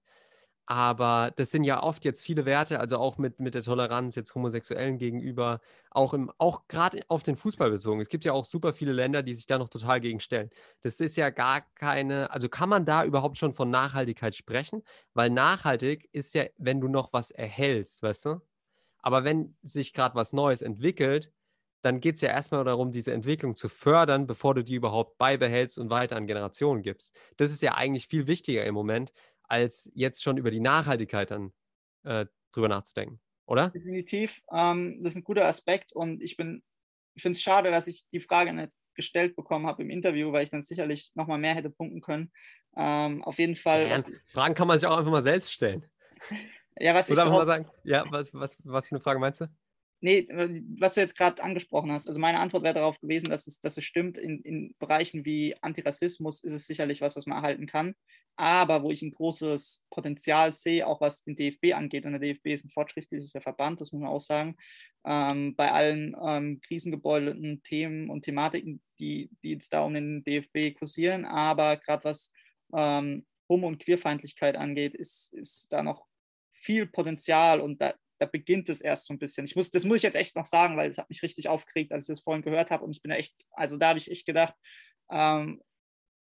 Aber das sind ja oft jetzt viele Werte, also auch mit, mit der Toleranz jetzt Homosexuellen gegenüber, auch, auch gerade auf den Fußball bezogen. Es gibt ja auch super viele Länder, die sich da noch total gegenstellen. Das ist ja gar keine, also kann man da überhaupt schon von Nachhaltigkeit sprechen? Weil nachhaltig ist ja, wenn du noch was erhältst, weißt du? Aber wenn sich gerade was Neues entwickelt, dann geht es ja erstmal darum, diese Entwicklung zu fördern, bevor du die überhaupt beibehältst und weiter an Generationen gibst. Das ist ja eigentlich viel wichtiger im Moment, als jetzt schon über die Nachhaltigkeit dann äh, drüber nachzudenken, oder? Definitiv. Ähm, das ist ein guter Aspekt und ich bin, ich finde es schade, dass ich die Frage nicht gestellt bekommen habe im Interview, weil ich dann sicherlich nochmal mehr hätte punkten können. Ähm, auf jeden Fall. Ja, Fragen kann man sich auch einfach mal selbst stellen. <laughs> ja, was Oder ich einfach mal sagen, ja, was, was, was für eine Frage meinst du? Nee, was du jetzt gerade angesprochen hast, also meine Antwort wäre darauf gewesen, dass es, dass es stimmt. In, in Bereichen wie Antirassismus ist es sicherlich was, was man erhalten kann. Aber wo ich ein großes Potenzial sehe, auch was den DFB angeht, und der DFB ist ein fortschrittlicher Verband, das muss man auch sagen, ähm, bei allen ähm, krisengebeutelten Themen und Thematiken, die, die jetzt da um den DFB kursieren, aber gerade was ähm, Homo- und Queerfeindlichkeit angeht, ist, ist da noch viel Potenzial und da, da beginnt es erst so ein bisschen. Ich muss, das muss ich jetzt echt noch sagen, weil es hat mich richtig aufgeregt, als ich das vorhin gehört habe und ich bin echt, also da habe ich echt gedacht, ähm,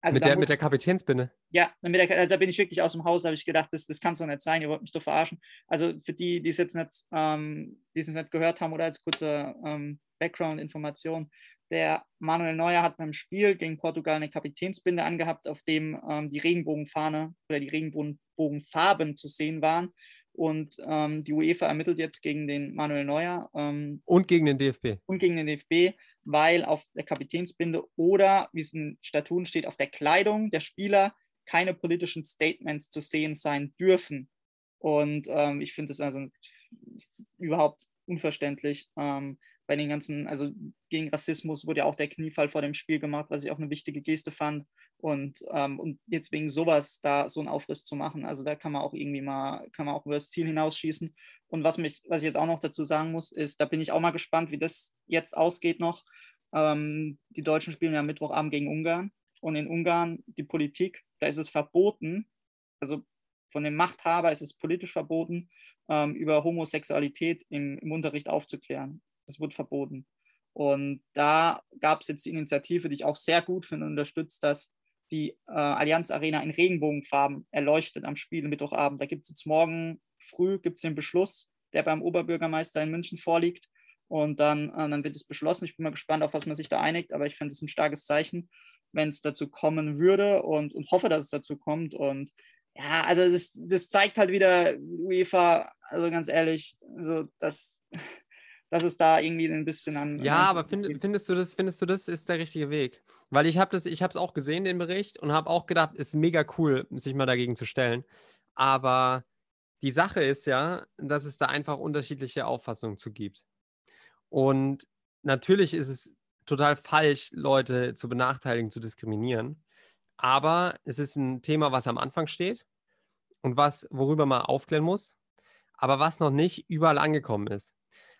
also mit, der, mit der Kapitänsbinde? Ja, mit der, also da bin ich wirklich aus dem Haus, habe ich gedacht, das, das kann es doch nicht sein, ihr wollt mich doch verarschen. Also für die, die es jetzt nicht, ähm, die es nicht gehört haben oder als kurze ähm, Background-Information, der Manuel Neuer hat beim Spiel gegen Portugal eine Kapitänsbinde angehabt, auf dem ähm, die Regenbogenfahne oder die Regenbogenfarben zu sehen waren. Und ähm, die UEFA ermittelt jetzt gegen den Manuel Neuer. Ähm, und gegen den DFB. Und gegen den DFB, weil auf der Kapitänsbinde oder, wie es in Statuten steht, auf der Kleidung der Spieler keine politischen Statements zu sehen sein dürfen. Und ähm, ich finde das also überhaupt unverständlich. Bei den ganzen, also gegen Rassismus wurde ja auch der Kniefall vor dem Spiel gemacht, was ich auch eine wichtige Geste fand. Und, ähm, und jetzt wegen sowas da so einen Aufriss zu machen, also da kann man auch irgendwie mal, kann man auch über das Ziel hinausschießen. Und was, mich, was ich jetzt auch noch dazu sagen muss, ist, da bin ich auch mal gespannt, wie das jetzt ausgeht noch. Ähm, die Deutschen spielen ja Mittwochabend gegen Ungarn. Und in Ungarn, die Politik, da ist es verboten, also von dem Machthaber ist es politisch verboten, ähm, über Homosexualität im, im Unterricht aufzuklären das wird verboten. Und da gab es jetzt die Initiative, die ich auch sehr gut finde und unterstützt, dass die äh, Allianz Arena in Regenbogenfarben erleuchtet am Spiel Mittwochabend. Da gibt es jetzt morgen früh gibt's den Beschluss, der beim Oberbürgermeister in München vorliegt. Und dann, äh, dann wird es beschlossen. Ich bin mal gespannt, auf was man sich da einigt, aber ich finde es ein starkes Zeichen, wenn es dazu kommen würde und, und hoffe, dass es dazu kommt. Und ja, also das, das zeigt halt wieder UEFA, also ganz ehrlich, also das, dass es da irgendwie ein bisschen an. Ja, aber find, findest du das, findest du das ist der richtige Weg? Weil ich habe das, ich habe es auch gesehen, den Bericht, und habe auch gedacht, es ist mega cool, sich mal dagegen zu stellen. Aber die Sache ist ja, dass es da einfach unterschiedliche Auffassungen zu gibt. Und natürlich ist es total falsch, Leute zu benachteiligen, zu diskriminieren. Aber es ist ein Thema, was am Anfang steht und was, worüber man aufklären muss, aber was noch nicht überall angekommen ist.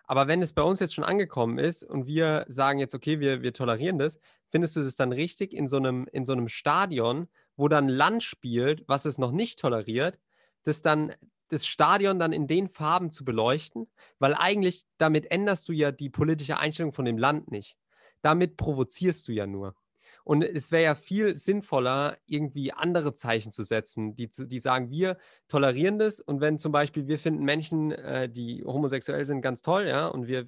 Aber wenn es bei uns jetzt schon angekommen ist und wir sagen jetzt, okay, wir, wir tolerieren das, findest du es dann richtig in so, einem, in so einem Stadion, wo dann Land spielt, was es noch nicht toleriert, das dann das Stadion dann in den Farben zu beleuchten? Weil eigentlich damit änderst du ja die politische Einstellung von dem Land nicht. Damit provozierst du ja nur. Und es wäre ja viel sinnvoller, irgendwie andere Zeichen zu setzen, die, die sagen, wir tolerieren das. Und wenn zum Beispiel wir finden Menschen, äh, die homosexuell sind, ganz toll, ja, und wir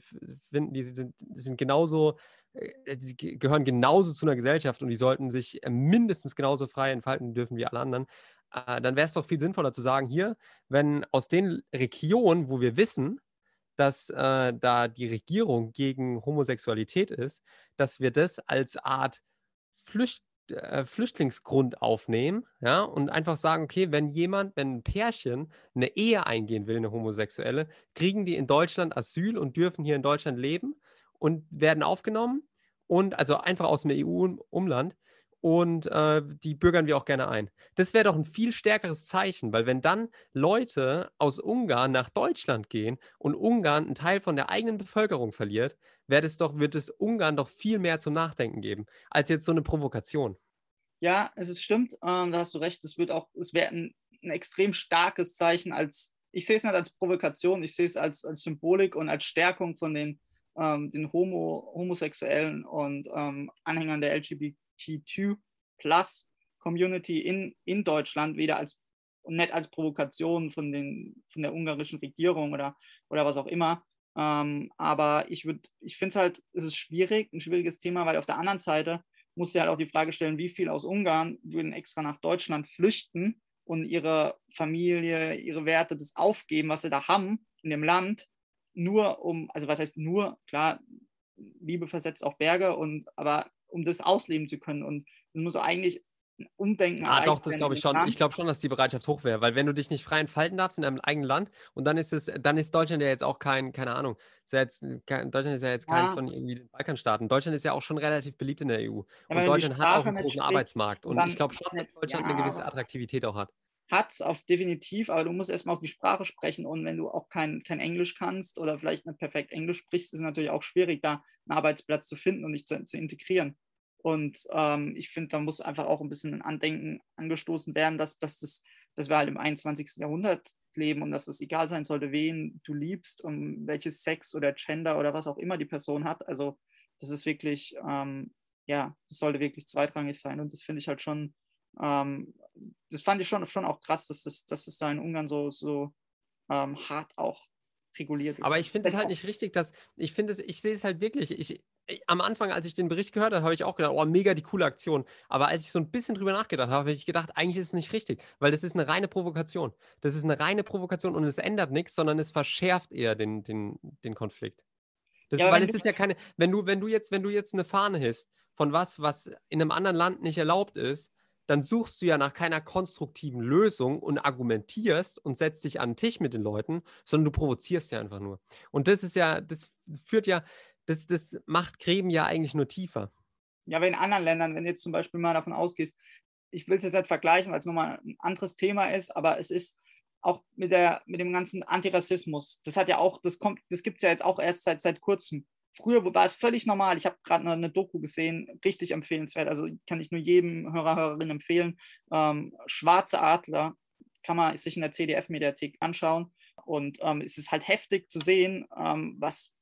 finden, die sind, sind genauso, äh, die gehören genauso zu einer Gesellschaft und die sollten sich äh, mindestens genauso frei entfalten dürfen wie alle anderen, äh, dann wäre es doch viel sinnvoller zu sagen, hier, wenn aus den Regionen, wo wir wissen, dass äh, da die Regierung gegen Homosexualität ist, dass wir das als Art Flücht, äh, Flüchtlingsgrund aufnehmen, ja, und einfach sagen, okay, wenn jemand, wenn ein Pärchen eine Ehe eingehen will, eine homosexuelle, kriegen die in Deutschland Asyl und dürfen hier in Deutschland leben und werden aufgenommen und also einfach aus dem EU-Umland und äh, die bürgern wir auch gerne ein. Das wäre doch ein viel stärkeres Zeichen, weil wenn dann Leute aus Ungarn nach Deutschland gehen und Ungarn einen Teil von der eigenen Bevölkerung verliert, wäre es doch, wird es Ungarn doch viel mehr zum Nachdenken geben, als jetzt so eine Provokation. Ja, es ist stimmt, ähm, da hast du recht. Es wird auch, es wäre ein, ein, extrem starkes Zeichen als, ich sehe es nicht als Provokation, ich sehe es als, als Symbolik und als Stärkung von den, ähm, den Homo, Homosexuellen und ähm, Anhängern der LGBTQ Plus Community in, in Deutschland, weder als und nicht als Provokation von, den, von der ungarischen Regierung oder, oder was auch immer, Ähm, aber ich würde, ich finde es halt, es ist schwierig, ein schwieriges Thema, weil auf der anderen Seite muss ja halt auch die Frage stellen, wie viel aus Ungarn würden extra nach Deutschland flüchten und ihre Familie, ihre Werte, das aufgeben, was sie da haben in dem Land, nur um, also was heißt nur, klar, Liebe versetzt auch Berge und aber um das ausleben zu können. Und es muss eigentlich Umdenken. Ah, doch, das glaube ich schon. Ich glaube schon, dass die Bereitschaft hoch wäre, weil wenn du dich nicht frei entfalten darfst in deinem eigenen Land und dann ist es, dann ist Deutschland ja jetzt auch kein, keine Ahnung, ist ja jetzt, kein, Deutschland ist ja jetzt keins von irgendwie den Balkanstaaten. Deutschland ist ja auch schon relativ beliebt in der EU. Ja, und Deutschland hat auch einen großen Arbeitsmarkt. Und, ich glaube schon, dass Deutschland eine gewisse Attraktivität auch hat. Hat es auf definitiv, aber du musst erstmal auch die Sprache sprechen und wenn du auch kein, kein Englisch kannst oder vielleicht nicht perfekt Englisch sprichst, ist es natürlich auch schwierig, da einen Arbeitsplatz zu finden und dich zu, zu integrieren. Und ähm, ich finde, da muss einfach auch ein bisschen ein Andenken angestoßen werden, dass, dass, das, dass wir halt im 21. Jahrhundert leben und dass es egal sein sollte, wen du liebst und welches Sex oder Gender oder was auch immer die Person hat. Also das ist wirklich, ähm, ja, das sollte wirklich zweitrangig sein. Und das finde ich halt schon, ähm, das fand ich schon, schon auch krass, dass das, dass das da in Ungarn so, so ähm, hart auch reguliert ist. Aber ich finde es halt nicht richtig, dass ich finde es, ich sehe es halt wirklich. Ich, am Anfang, als ich den Bericht gehört habe, habe ich auch gedacht, oh, mega die coole Aktion. Aber als ich so ein bisschen drüber nachgedacht habe, habe ich gedacht, eigentlich ist es nicht richtig, weil das ist eine reine Provokation. Das ist eine reine Provokation und es ändert nichts, sondern es verschärft eher den, den, den Konflikt. Das, ja, weil es ist ja keine, wenn du, wenn du jetzt, wenn du jetzt eine Fahne hisst von was, was in einem anderen Land nicht erlaubt ist, dann suchst du ja nach keiner konstruktiven Lösung und argumentierst und setzt dich an den Tisch mit den Leuten, sondern du provozierst ja einfach nur. Und das ist ja, das führt ja, das, das macht Gräben ja eigentlich nur tiefer. Ja, aber in anderen Ländern, wenn du jetzt zum Beispiel mal davon ausgehst, ich will es jetzt nicht vergleichen, weil es nochmal ein anderes Thema ist, aber es ist auch mit, der, mit dem ganzen Antirassismus. Das hat ja auch, das kommt, das gibt es ja jetzt auch erst seit, seit kurzem. Früher war es völlig normal. Ich habe gerade eine, eine, Doku gesehen, richtig empfehlenswert. Also kann ich nur jedem Hörer, Hörerin empfehlen. Ähm, Schwarze Adler kann man sich in der CDF-Mediathek anschauen. Und ähm, es ist halt heftig zu sehen, ähm, was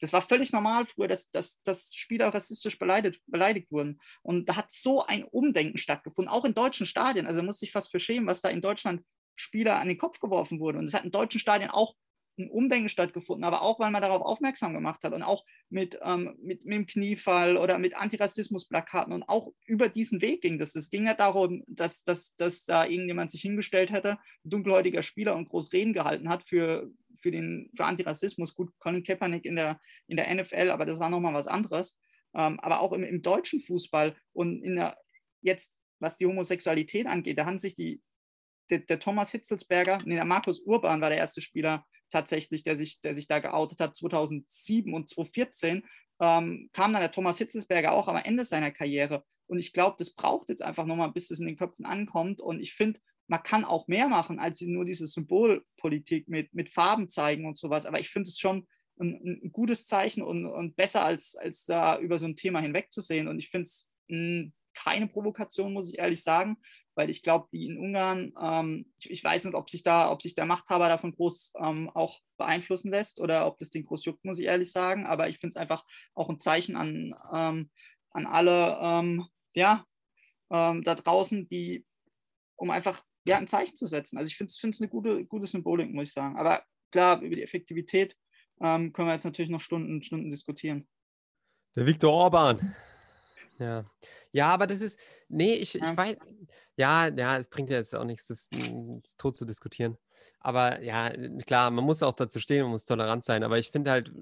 das war völlig normal früher, dass, dass, dass Spieler rassistisch beleidigt, beleidigt wurden. Und da hat so ein Umdenken stattgefunden, auch in deutschen Stadien. Also muss ich fast für schämen, was da in Deutschland Spieler an den Kopf geworfen wurde. Und es hat in deutschen Stadien auch ein Umdenken stattgefunden, aber auch, weil man darauf aufmerksam gemacht hat und auch mit, ähm, mit, mit dem Kniefall oder mit Antirassismusplakaten und auch über diesen Weg ging das. Es ging ja darum, dass, dass, dass da irgendjemand sich hingestellt hätte, dunkelhäutiger Spieler und groß Reden gehalten hat für, für, den, für Antirassismus. Gut, Colin Kaepernick in der, in der NFL, aber das war nochmal was anderes. Ähm, aber auch im, im deutschen Fußball und in der, jetzt, was die Homosexualität angeht, da haben sich die, der, der Thomas Hitzelsberger, nee, der Markus Urban war der erste Spieler tatsächlich, der sich, der sich da geoutet hat, 2007 und 2014, ähm, kam dann der Thomas Hitzelsberger auch am Ende seiner Karriere. Und ich glaube, das braucht jetzt einfach nochmal, bis es in den Köpfen ankommt. Und ich finde, man kann auch mehr machen, als nur diese Symbolpolitik mit, mit Farben zeigen und sowas. Aber ich finde es schon ein, ein, gutes Zeichen und, und besser, als, als da über so ein Thema hinwegzusehen. Und ich finde es hm, keine Provokation, muss ich ehrlich sagen, weil ich glaube, die in Ungarn, ähm, ich, ich, weiß nicht, ob sich da, ob sich der Machthaber davon groß ähm, auch beeinflussen lässt oder ob das den groß juckt, muss ich ehrlich sagen. Aber ich finde es einfach auch ein Zeichen an, ähm, an alle, ähm, ja, ähm, da draußen, die, um einfach ja, ein Zeichen zu setzen. Also ich finde es eine gute, gute Symbolik, muss ich sagen. Aber klar, über die Effektivität ähm, können wir jetzt natürlich noch Stunden, Stunden diskutieren. Der Viktor Orban. Ja. Ja, aber das ist, nee, ich, ich weiß, ja, ja, es bringt ja jetzt auch nichts, das, das tot zu diskutieren. Aber ja, klar, man muss auch dazu stehen, man muss tolerant sein. Aber ich finde halt,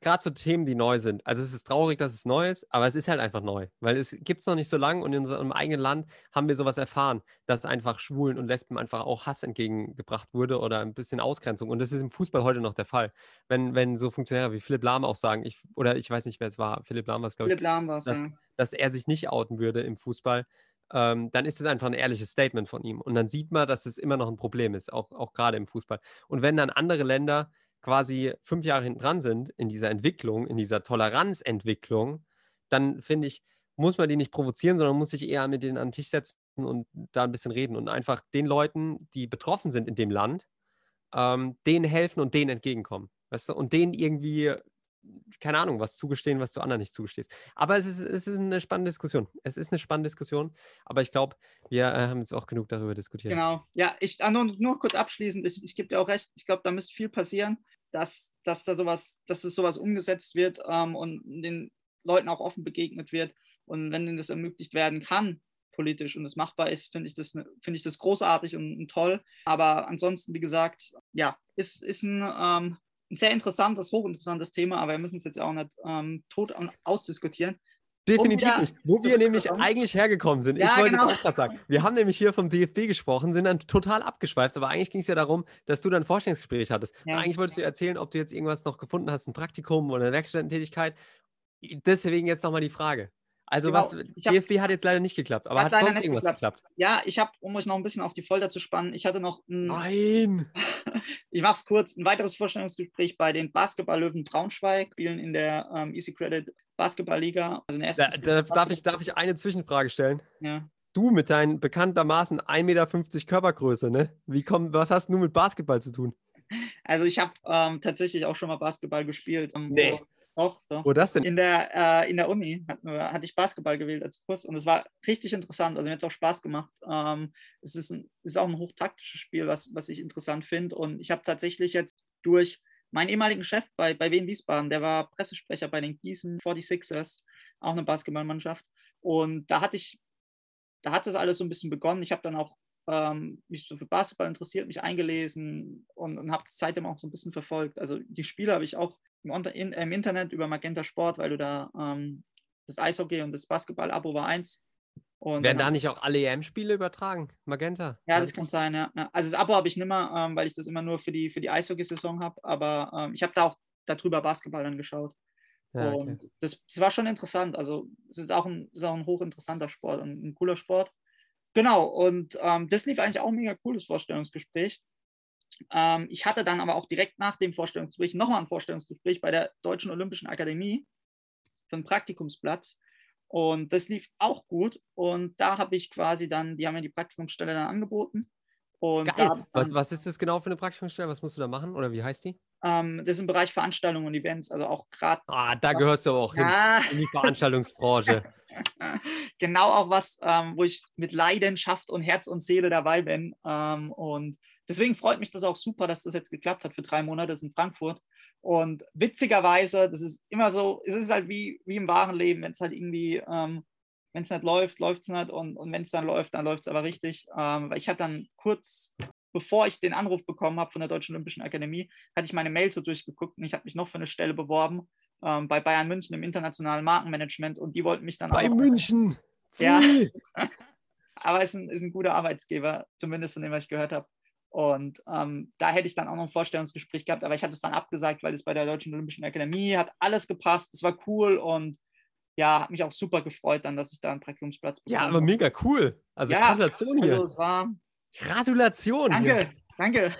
gerade so Themen, die neu sind. Also es ist traurig, dass es neu ist, aber es ist halt einfach neu, weil es gibt es noch nicht so lange und in unserem eigenen Land haben wir sowas erfahren, dass einfach Schwulen und Lesben einfach auch Hass entgegengebracht wurde oder ein bisschen Ausgrenzung. Und das ist im Fußball heute noch der Fall. Wenn, wenn so Funktionäre wie Philipp Lahm auch sagen, ich, oder ich weiß nicht, wer es war, Philipp Lahm war es, glaube ich, Lahm dass, ja. dass er sich nicht outen würde im Fußball, ähm, dann ist es einfach ein ehrliches Statement von ihm. Und dann sieht man, dass es immer noch ein Problem ist, auch, auch gerade im Fußball. Und wenn dann andere Länder quasi fünf Jahre hinten dran sind in dieser Entwicklung, in dieser Toleranzentwicklung, dann finde ich, muss man die nicht provozieren, sondern muss sich eher mit denen an den Tisch setzen und da ein bisschen reden und einfach den Leuten, die betroffen sind in dem Land, ähm, denen helfen und denen entgegenkommen. Weißt du? Und denen irgendwie keine Ahnung, was zugestehen, was du anderen nicht zugestehst. Aber es ist, es ist eine spannende Diskussion. Es ist eine spannende Diskussion, aber ich glaube, wir äh, haben jetzt auch genug darüber diskutiert. Genau. Ja, ich ah, nur, nur kurz abschließend, ich, ich gebe dir auch recht, ich glaube, da müsste viel passieren. Dass, dass da sowas, dass das sowas umgesetzt wird ähm, und den Leuten auch offen begegnet wird. Und wenn das ermöglicht werden kann, politisch und es machbar ist, finde ich, das, ne, find ich das großartig und, und, toll. Aber ansonsten, wie gesagt, ja, ist, ist ein, ähm, ein sehr interessantes, hochinteressantes Thema, aber wir müssen es jetzt auch nicht ähm, tot ausdiskutieren. Definitiv um nicht. Wo wir nämlich eigentlich hergekommen sind. Ja, ich wollte genau. auch gerade sagen. Wir haben nämlich hier vom DFB gesprochen, sind dann total abgeschweift, aber eigentlich ging es ja darum, dass du dann ein Vorstellungsgespräch hattest. Ja. Eigentlich wolltest du erzählen, ob du jetzt irgendwas noch gefunden hast, ein Praktikum oder eine Werkstättentätigkeit. Deswegen jetzt nochmal die Frage. Also genau. was, hab, DFB hat jetzt leider nicht geklappt, aber hat, hat sonst irgendwas geklappt. geklappt? Ja, ich habe, um euch noch ein bisschen auf die Folter zu spannen, ich hatte noch ein, Nein! <laughs> ich mache es kurz, ein weiteres Vorstellungsgespräch bei den Basketball-Löwen Braunschweig, spielen in der ähm, Easy Credit Basketballliga. Also ersten da, da darf, ich, darf ich eine Zwischenfrage stellen? Ja. Du mit deinen bekanntermaßen 1,50 Meter Körpergröße, ne? Wie komm, was hast du mit Basketball zu tun? Also ich habe ähm, tatsächlich auch schon mal Basketball gespielt. Ähm, nee. Wo, doch, doch. Wo das denn? In der, äh, in der Uni hat, hatte ich Basketball gewählt als Kurs und es war richtig interessant. Also mir hat es auch Spaß gemacht. Ähm, es ist, ein, ist auch ein hochtaktisches Spiel, was, was ich interessant finde. Und ich habe tatsächlich jetzt durch meinen ehemaligen Chef bei, bei Wien Wiesbaden, der war Pressesprecher bei den Gießen 46ers, auch eine Basketballmannschaft. Und da hatte ich, da hat das alles so ein bisschen begonnen. Ich habe dann auch ähm, mich so für Basketball interessiert, mich eingelesen und, und habe seitdem auch so ein bisschen verfolgt. Also die Spiele habe ich auch im, in, im, Internet über Magenta Sport, weil du da ähm, das Eishockey und das Basketball-Abo war eins. Und Werden da nicht auch alle EM-Spiele übertragen? Magenta? Ja, das kann sein, ja. Also das Abo habe ich nicht mehr, ähm, weil ich das immer nur für die, für die Eishockey-Saison habe, aber ähm, ich habe da auch darüber Basketball dann geschaut. Ja, und okay. das, das, war schon interessant. Also es ist auch ein, ist auch ein hochinteressanter Sport und ein cooler Sport. Genau, und ähm, das lief eigentlich auch ein mega cooles Vorstellungsgespräch. Ähm, ich hatte dann aber auch direkt nach dem Vorstellungsgespräch nochmal ein Vorstellungsgespräch bei der Deutschen Olympischen Akademie für einen Praktikumsplatz. Und das lief auch gut. Und da habe ich quasi dann, die haben mir die Praktikumsstelle dann angeboten. Und Geil. Dann, was, was, ist das genau für eine Praktikumsstelle? Was musst du da machen? Oder wie heißt die? Ähm, das ist im Bereich Veranstaltungen und Events, also auch gerade. Ah, da gehörst du aber auch ja. hin, in die Veranstaltungsbranche. <laughs> genau auch was, ähm, wo ich mit Leidenschaft und Herz und Seele dabei bin. Ähm, und deswegen freut mich das auch super, dass das jetzt geklappt hat für drei Monate das in Frankfurt. Und witzigerweise, das ist immer so, es ist halt wie, wie im wahren Leben, wenn es halt irgendwie, ähm, wenn es nicht läuft, läuft es nicht und, und wenn es dann läuft, dann läuft es aber richtig. Ähm, weil ich hatte dann kurz, bevor ich den Anruf bekommen habe von der Deutschen Olympischen Akademie, hatte ich meine Mail so durchgeguckt und ich habe mich noch für eine Stelle beworben ähm, bei Bayern München im internationalen Markenmanagement und die wollten mich dann bei auch. Bei München! Ja. <laughs> aber es ist ein, ist ein guter Arbeitsgeber, zumindest von dem, was ich gehört habe. Und ähm, da hätte ich dann auch noch ein Vorstellungsgespräch gehabt, aber ich hatte es dann abgesagt, weil es bei der Deutschen Olympischen Akademie hat alles gepasst, es war cool und ja, hat mich auch super gefreut dann, dass ich da einen Praktikumsplatz bekomme. Ja, aber mega cool. Also ja, Gratulation hier. Also es war... Gratulation. Danke, hier. danke.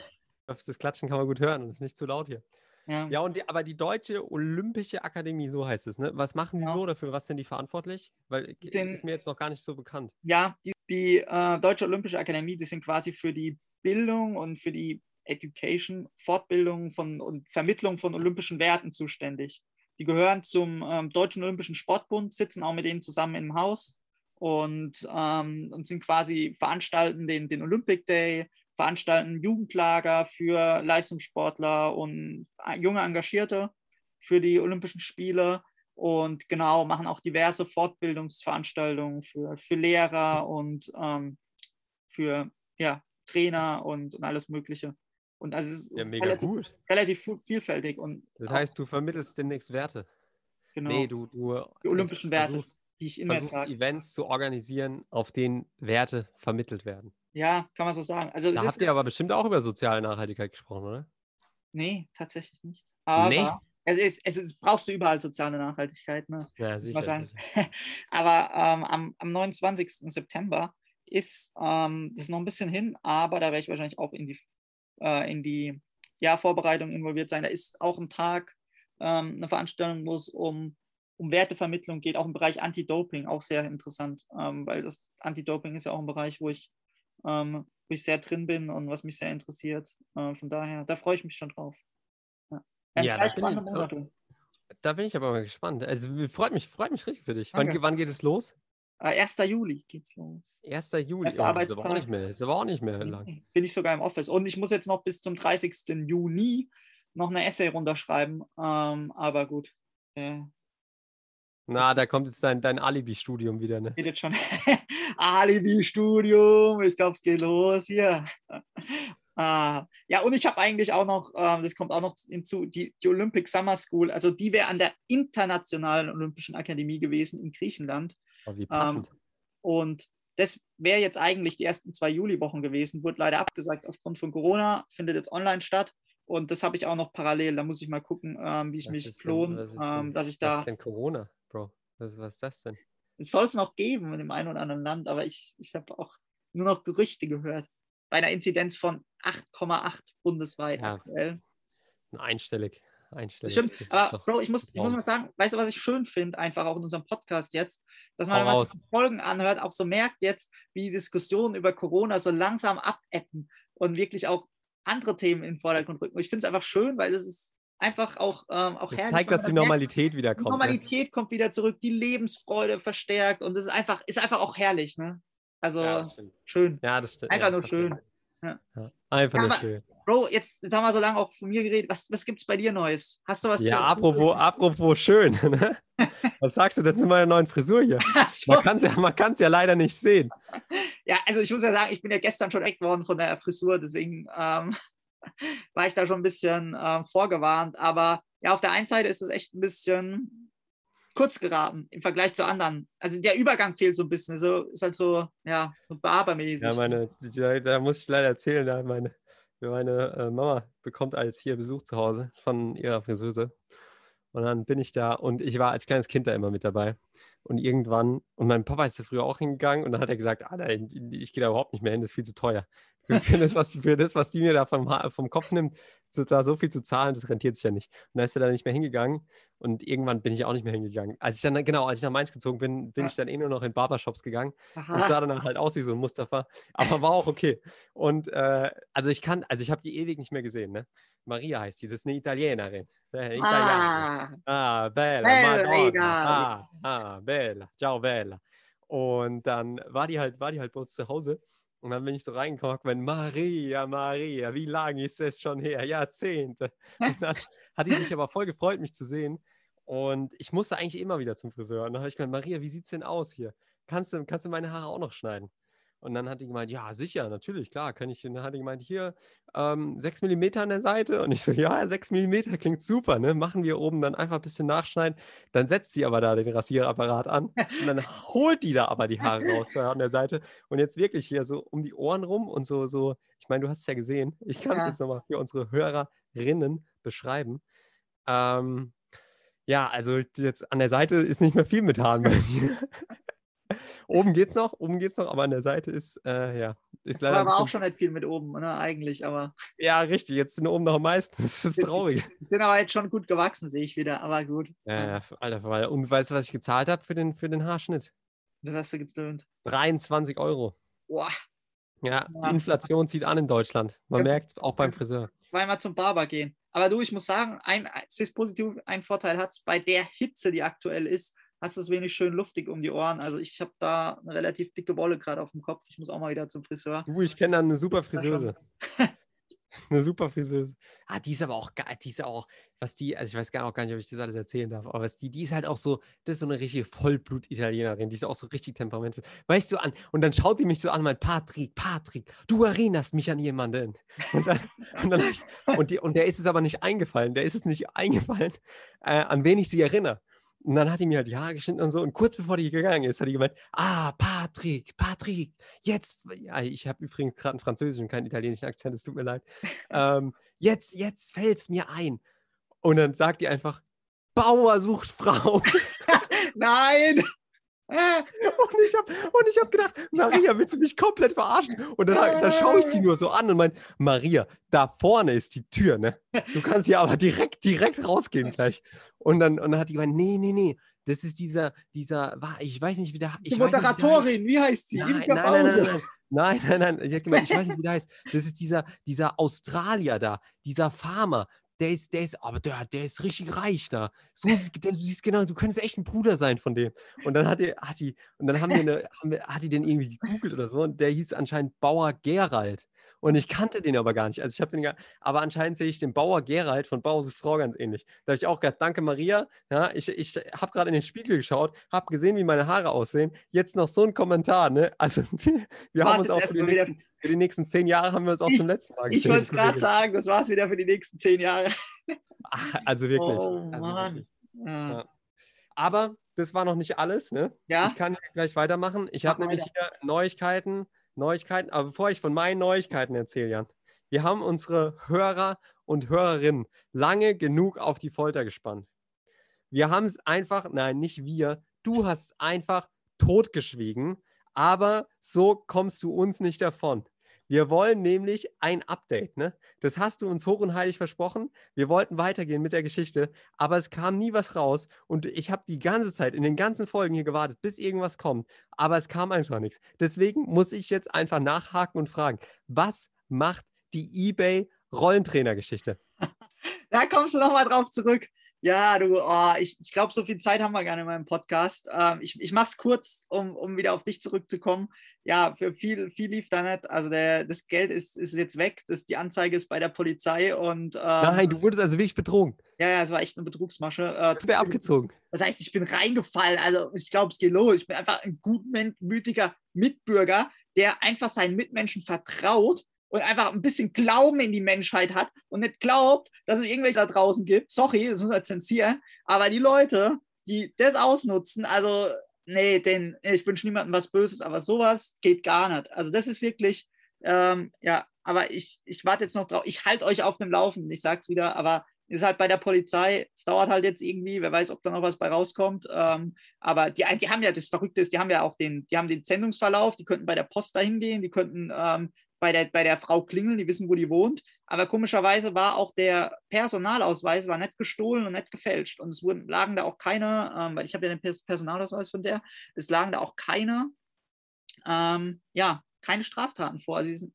Das Klatschen kann man gut hören und ist nicht zu laut hier. Ja, ja und die, aber die Deutsche Olympische Akademie, so heißt es, ne? Was machen die ja. so dafür? Was sind die verantwortlich? Weil sind, ist mir jetzt noch gar nicht so bekannt. Ja, die, die äh, Deutsche Olympische Akademie, die sind quasi für die Bildung und für die Education, Fortbildung von, und Vermittlung von olympischen Werten zuständig. Die gehören zum ähm, Deutschen Olympischen Sportbund, sitzen auch mit denen zusammen im Haus und, ähm, und sind quasi veranstalten den, den Olympic Day, veranstalten Jugendlager für Leistungssportler und äh, junge Engagierte für die Olympischen Spiele und genau machen auch diverse Fortbildungsveranstaltungen für, für Lehrer und ähm, für ja, Trainer und, und alles Mögliche. Und also es ja, ist relativ, relativ, vielfältig. Und das heißt, du vermittelst demnächst Werte. Genau. Nee, du, du die olympischen Werte, die ich immer trage. Events zu organisieren, auf denen Werte vermittelt werden. Ja, kann man so sagen. Also, da habt ihr aber bestimmt auch über soziale Nachhaltigkeit gesprochen, oder? Nee, tatsächlich nicht. Aber nee. es, ist, es ist, brauchst du überall soziale Nachhaltigkeit. Ne? Ja, sicher. sicher. <laughs> aber ähm, am, am 29. September ist, ähm, das ist noch ein bisschen hin, aber da werde ich wahrscheinlich auch in die, äh, in die ja, Vorbereitung involviert sein. Da ist auch ein Tag, ähm, eine Veranstaltung, wo es um, um Wertevermittlung geht, auch im Bereich Anti-Doping, auch sehr interessant, ähm, weil das Anti-Doping ist ja auch ein Bereich, wo ich, ähm, wo ich sehr drin bin und was mich sehr interessiert. Äh, von daher, da freue ich mich schon drauf. Ja, ja da, bin ich, da bin ich aber mal gespannt. Also freut mich, freut mich richtig für dich. Wann, wann geht es los? 1. Äh, Juli geht's los. 1. Juli, Erster oh, das ist aber auch nicht mehr, ist aber auch nicht mehr lang. Bin ich sogar im Office. Und ich muss jetzt noch bis zum 30. Juni noch eine Essay runterschreiben. Ähm, aber gut. Äh, Na, da kommt jetzt dein, dein Alibi-Studium wieder, ne? geht jetzt schon. <laughs> Alibi-Studium, ich glaube, es geht los hier. <laughs> Ah, ja, und ich habe eigentlich auch noch, ähm, das kommt auch noch hinzu, die, die Olympic Summer School, also die wäre an der Internationalen Olympischen Akademie gewesen in Griechenland. Wie Ähm, passend. und das wäre jetzt eigentlich die ersten zwei Juliwochen gewesen, wurde leider abgesagt aufgrund von Corona, findet jetzt online statt. Und das habe ich auch noch parallel. Da muss ich mal gucken, ähm, wie ich Was mich klone, was ist ähm, denn- dass ich Was da. ist denn Corona, Bro? Was, was ist das denn? Es soll es noch geben in dem einen oder anderen Land, aber ich, ich habe auch nur noch Gerüchte gehört. Bei einer Inzidenz von 8,8 bundesweit Ja. aktuell. Einstellig. Einstellig. Stimmt, Das aber Bro, ich muss, ich muss mal sagen, weißt du, was ich schön finde, einfach auch in unserem Podcast jetzt, dass man, wenn man sich die Folgen anhört, auch so merkt jetzt, wie die Diskussionen über Corona so langsam abebben und wirklich auch andere Themen in den Vordergrund rücken. Und ich finde es einfach schön, weil es ist einfach auch, ähm, auch Das herrlich. zeigt, dass die merkt, Normalität wieder die kommt. ne? Normalität kommt wieder zurück, die Lebensfreude verstärkt und es ist einfach, ist einfach auch herrlich. Ne? Also Ja, das schön. Ja, das stimmt. Einfach ja, nur das schön. Ja. Einfach nur schön. Bro, jetzt, jetzt haben wir so lange auch von mir geredet. Was, was gibt es bei dir Neues? Hast du was Ja, apropos, apropos schön. <laughs> Ne? Was sagst du denn zu meiner neuen Frisur hier? <laughs> So. Man kann es ja, man ja leider nicht sehen. Ja, also ich muss ja sagen, ich bin ja gestern schon weg worden von der Frisur, deswegen ähm, <laughs> war ich da schon ein bisschen ähm, vorgewarnt. Aber ja, auf der einen Seite ist es echt ein bisschen kurz geraten im Vergleich zu anderen. Also der Übergang fehlt so ein bisschen. So, ist halt so, ja, so barbermäßig. Ja, meine, da, da muss ich leider erzählen, da meine, meine äh, Mama bekommt als hier Besuch zu Hause von ihrer Friseuse. Und dann bin ich da und ich war als kleines Kind da immer mit dabei. Und irgendwann, und mein Papa ist da früher auch hingegangen und dann hat er gesagt, ah, nein, ich gehe da überhaupt nicht mehr hin, das ist viel zu teuer. Für, das, was, für das, was die mir da vom, vom Kopf nimmt, so, da so viel zu zahlen, das rentiert sich ja nicht. Und dann ist er da nicht mehr hingegangen und irgendwann bin ich auch nicht mehr hingegangen. Als ich dann, genau, als ich nach Mainz gezogen bin, bin Ja. ich dann eh nur noch in Barbershops gegangen Aha. sah dann halt aus wie so ein Mustafa, aber war auch okay. Und äh, also ich kann, also ich habe die ewig nicht mehr gesehen, ne? Maria heißt die, das ist eine Italienerin. Äh, Italienerin. Ah, Ah, bella, Madonna. Ah, ah, bella, ciao bella. Und dann war die halt, war die halt bei uns zu Hause. Und dann bin ich so reingekommen, wenn Maria, Maria, wie lange ist es schon her? Jahrzehnte. <laughs> Und dann hat die sich aber voll gefreut, mich zu sehen. Und ich musste eigentlich immer wieder zum Friseur. Und dann habe ich gemeint, Maria, wie sieht es denn aus hier? Kannst du, kannst du meine Haare auch noch schneiden? Und dann hat die gemeint, ja, sicher, natürlich, klar, kann ich. Und dann hat die gemeint, hier, ähm, 6 mm an der Seite. Und ich so, ja, 6 mm klingt super, ne? Machen wir oben dann einfach ein bisschen nachschneiden. Dann setzt sie aber da den Rasierapparat an. Und dann holt die da aber die Haare raus an der Seite. Und jetzt wirklich hier so um die Ohren rum und so, so, ich meine, du hast es ja gesehen. Ich kann es Ja. jetzt nochmal für unsere Hörerinnen beschreiben. Ähm, ja, also jetzt an der Seite ist nicht mehr viel mit Haaren bei mir. Oben geht's noch, oben geht's noch, aber an der Seite ist, äh, ja, ist leider aber auch schon nicht viel mit oben, ne, eigentlich. Aber ja, richtig, jetzt sind oben noch am meisten, das ist traurig. sind aber jetzt schon gut gewachsen, sehe ich wieder. Aber gut, Ja, ja, alter Verwalter. Und weißt du, was ich gezahlt habe für den, für den Haarschnitt? das hast du gezöhnt. 23 Euro. Boah, Ja, Ja. die Inflation zieht an in Deutschland. Man merkt es auch beim Friseur. zweimal zum Barber gehen. Aber du, ich muss sagen, ein, es ist positiv, ein Vorteil hat es bei der Hitze, die aktuell ist, hast du es wenig schön luftig um die Ohren. Also ich habe da eine relativ dicke Wolle gerade auf dem Kopf. Ich muss auch mal wieder zum Friseur. Du, ich kenne da eine super. Friseuse. <laughs> eine super Friseuse. Ah, die ist aber auch geil. Die ist auch, was die, also ich weiß gar auch gar nicht, ob ich das alles erzählen darf, aber was die, die ist halt auch so, das ist so eine richtige Vollblut-Italienerin. Die ist auch so richtig temperamentvoll. Weißt du an, und dann schaut die mich so an, mein Patrick, Patrick, du erinnerst mich an jemanden. Und, dann, und, dann, und, die, und der ist es aber nicht eingefallen. Der ist es nicht eingefallen, äh, an wen ich sie erinnere. Und dann hat die mir halt die Haare geschnitten und so. Und kurz bevor die gegangen ist, hat die gemeint, ah, Patrick, Patrick, jetzt, ja, ich habe übrigens gerade einen französischen, keinen italienischen Akzent, es tut mir leid. Ähm, jetzt, jetzt fällt es mir ein. Und dann sagt die einfach, Bauer sucht Frau. <laughs> Nein! <laughs> Und ich habe hab gedacht, Maria, willst du mich komplett verarschen? Und dann, dann schaue ich die nur so an und meine, Maria, da vorne ist die Tür, ne? Du kannst hier aber direkt, direkt rausgehen gleich. Und dann, und dann hat die gemeint, nee, nee, nee, das ist dieser, dieser, ich weiß nicht, wie der, ich die weiß nicht, wie der. Moderatorin, wie heißt sie? Nein, nein, nein, nein, nein, nein, nein, nein, ich, gemeint, ich weiß nicht, wie der heißt. Das ist dieser, dieser Australier da, dieser Farmer. Der ist, der ist, aber der, der ist richtig reich da. So, du siehst genau, du könntest echt ein Bruder sein von dem. Und dann hat die, hat die, und dann haben wir eine, <laughs> haben wir, hat die den irgendwie gegoogelt oder so und der hieß anscheinend Bauer Gerald. Und ich kannte den aber gar nicht. Also ich habe den gar, aber anscheinend sehe ich den Bauer Gerald von Bauer sucht Frau ganz ähnlich. Da habe ich auch gedacht, danke Maria. Ja, ich, ich habe gerade in den Spiegel geschaut, habe gesehen, wie meine Haare aussehen. Jetzt noch so ein Kommentar, ne? Also <laughs> wir haben uns auch für die, nächsten, für die, nächsten, zehn Jahre haben wir uns auch zum letzten Mal gesehen. Ich wollte gerade sagen, das war es wieder für die nächsten zehn Jahre. Ach, also wirklich. Oh also Mann. Wirklich. Ja. Aber das war noch nicht alles, ne? Ja. Ich kann gleich weitermachen. Ich habe nämlich hier Neuigkeiten Neuigkeiten. Aber bevor ich von meinen Neuigkeiten erzähle, Jan, wir haben unsere Hörer und Hörerinnen lange genug auf die Folter gespannt. Wir haben es einfach, nein, nicht wir, du hast es einfach totgeschwiegen, aber so kommst du uns nicht davon. Wir wollen nämlich ein Update, ne? Das hast du uns hoch und heilig versprochen. Wir wollten weitergehen mit der Geschichte, aber es kam nie was raus und ich habe die ganze Zeit in den ganzen Folgen hier gewartet, bis irgendwas kommt, aber es kam einfach nichts. Deswegen muss ich jetzt einfach nachhaken und fragen, was macht die eBay Rollentrainer-Geschichte? <laughs> Da kommst du nochmal drauf zurück. Ja, du, oh, ich, ich glaube, so viel Zeit haben wir gar nicht in meinem Podcast. Ähm, ich ich mache es kurz, um, um wieder auf dich zurückzukommen. Ja, für viel, viel lief da nicht. Also der, das Geld ist, ist jetzt weg. Das, die Anzeige ist bei der Polizei und. Ähm, Nein, du wurdest also wirklich betrogen. Ja, ja, es war echt eine Betrugsmasche. Äh, du bist abgezogen. Das heißt, ich bin reingefallen. Also ich glaube, es geht los. Ich bin einfach ein gutmütiger Mitbürger, der einfach seinen Mitmenschen vertraut und einfach ein bisschen Glauben in die Menschheit hat und nicht glaubt, dass es irgendwelche da draußen gibt. Sorry, das muss man zensieren. Aber die Leute, die das ausnutzen, also, nee, denn ich wünsche niemandem was Böses, aber sowas geht gar nicht. Also, das ist wirklich, ähm, ja, aber ich, ich warte jetzt noch drauf. Ich halte euch auf dem Laufenden, ich sag's wieder, aber ist halt bei der Polizei, es dauert halt jetzt irgendwie, wer weiß, ob da noch was bei rauskommt. Ähm, aber die, die haben ja, das Verrückte ist, die haben ja auch den, die haben den Sendungsverlauf, die könnten bei der Post dahin gehen, die könnten ähm, bei der, bei der Frau klingeln, die wissen, wo die wohnt. Aber komischerweise war auch der Personalausweis war nicht gestohlen und nicht gefälscht. Und es wurden, lagen da auch keine, ähm, weil ich habe ja den Personalausweis von der, es lagen da auch keine, ähm, ja, keine Straftaten vor. Also sind,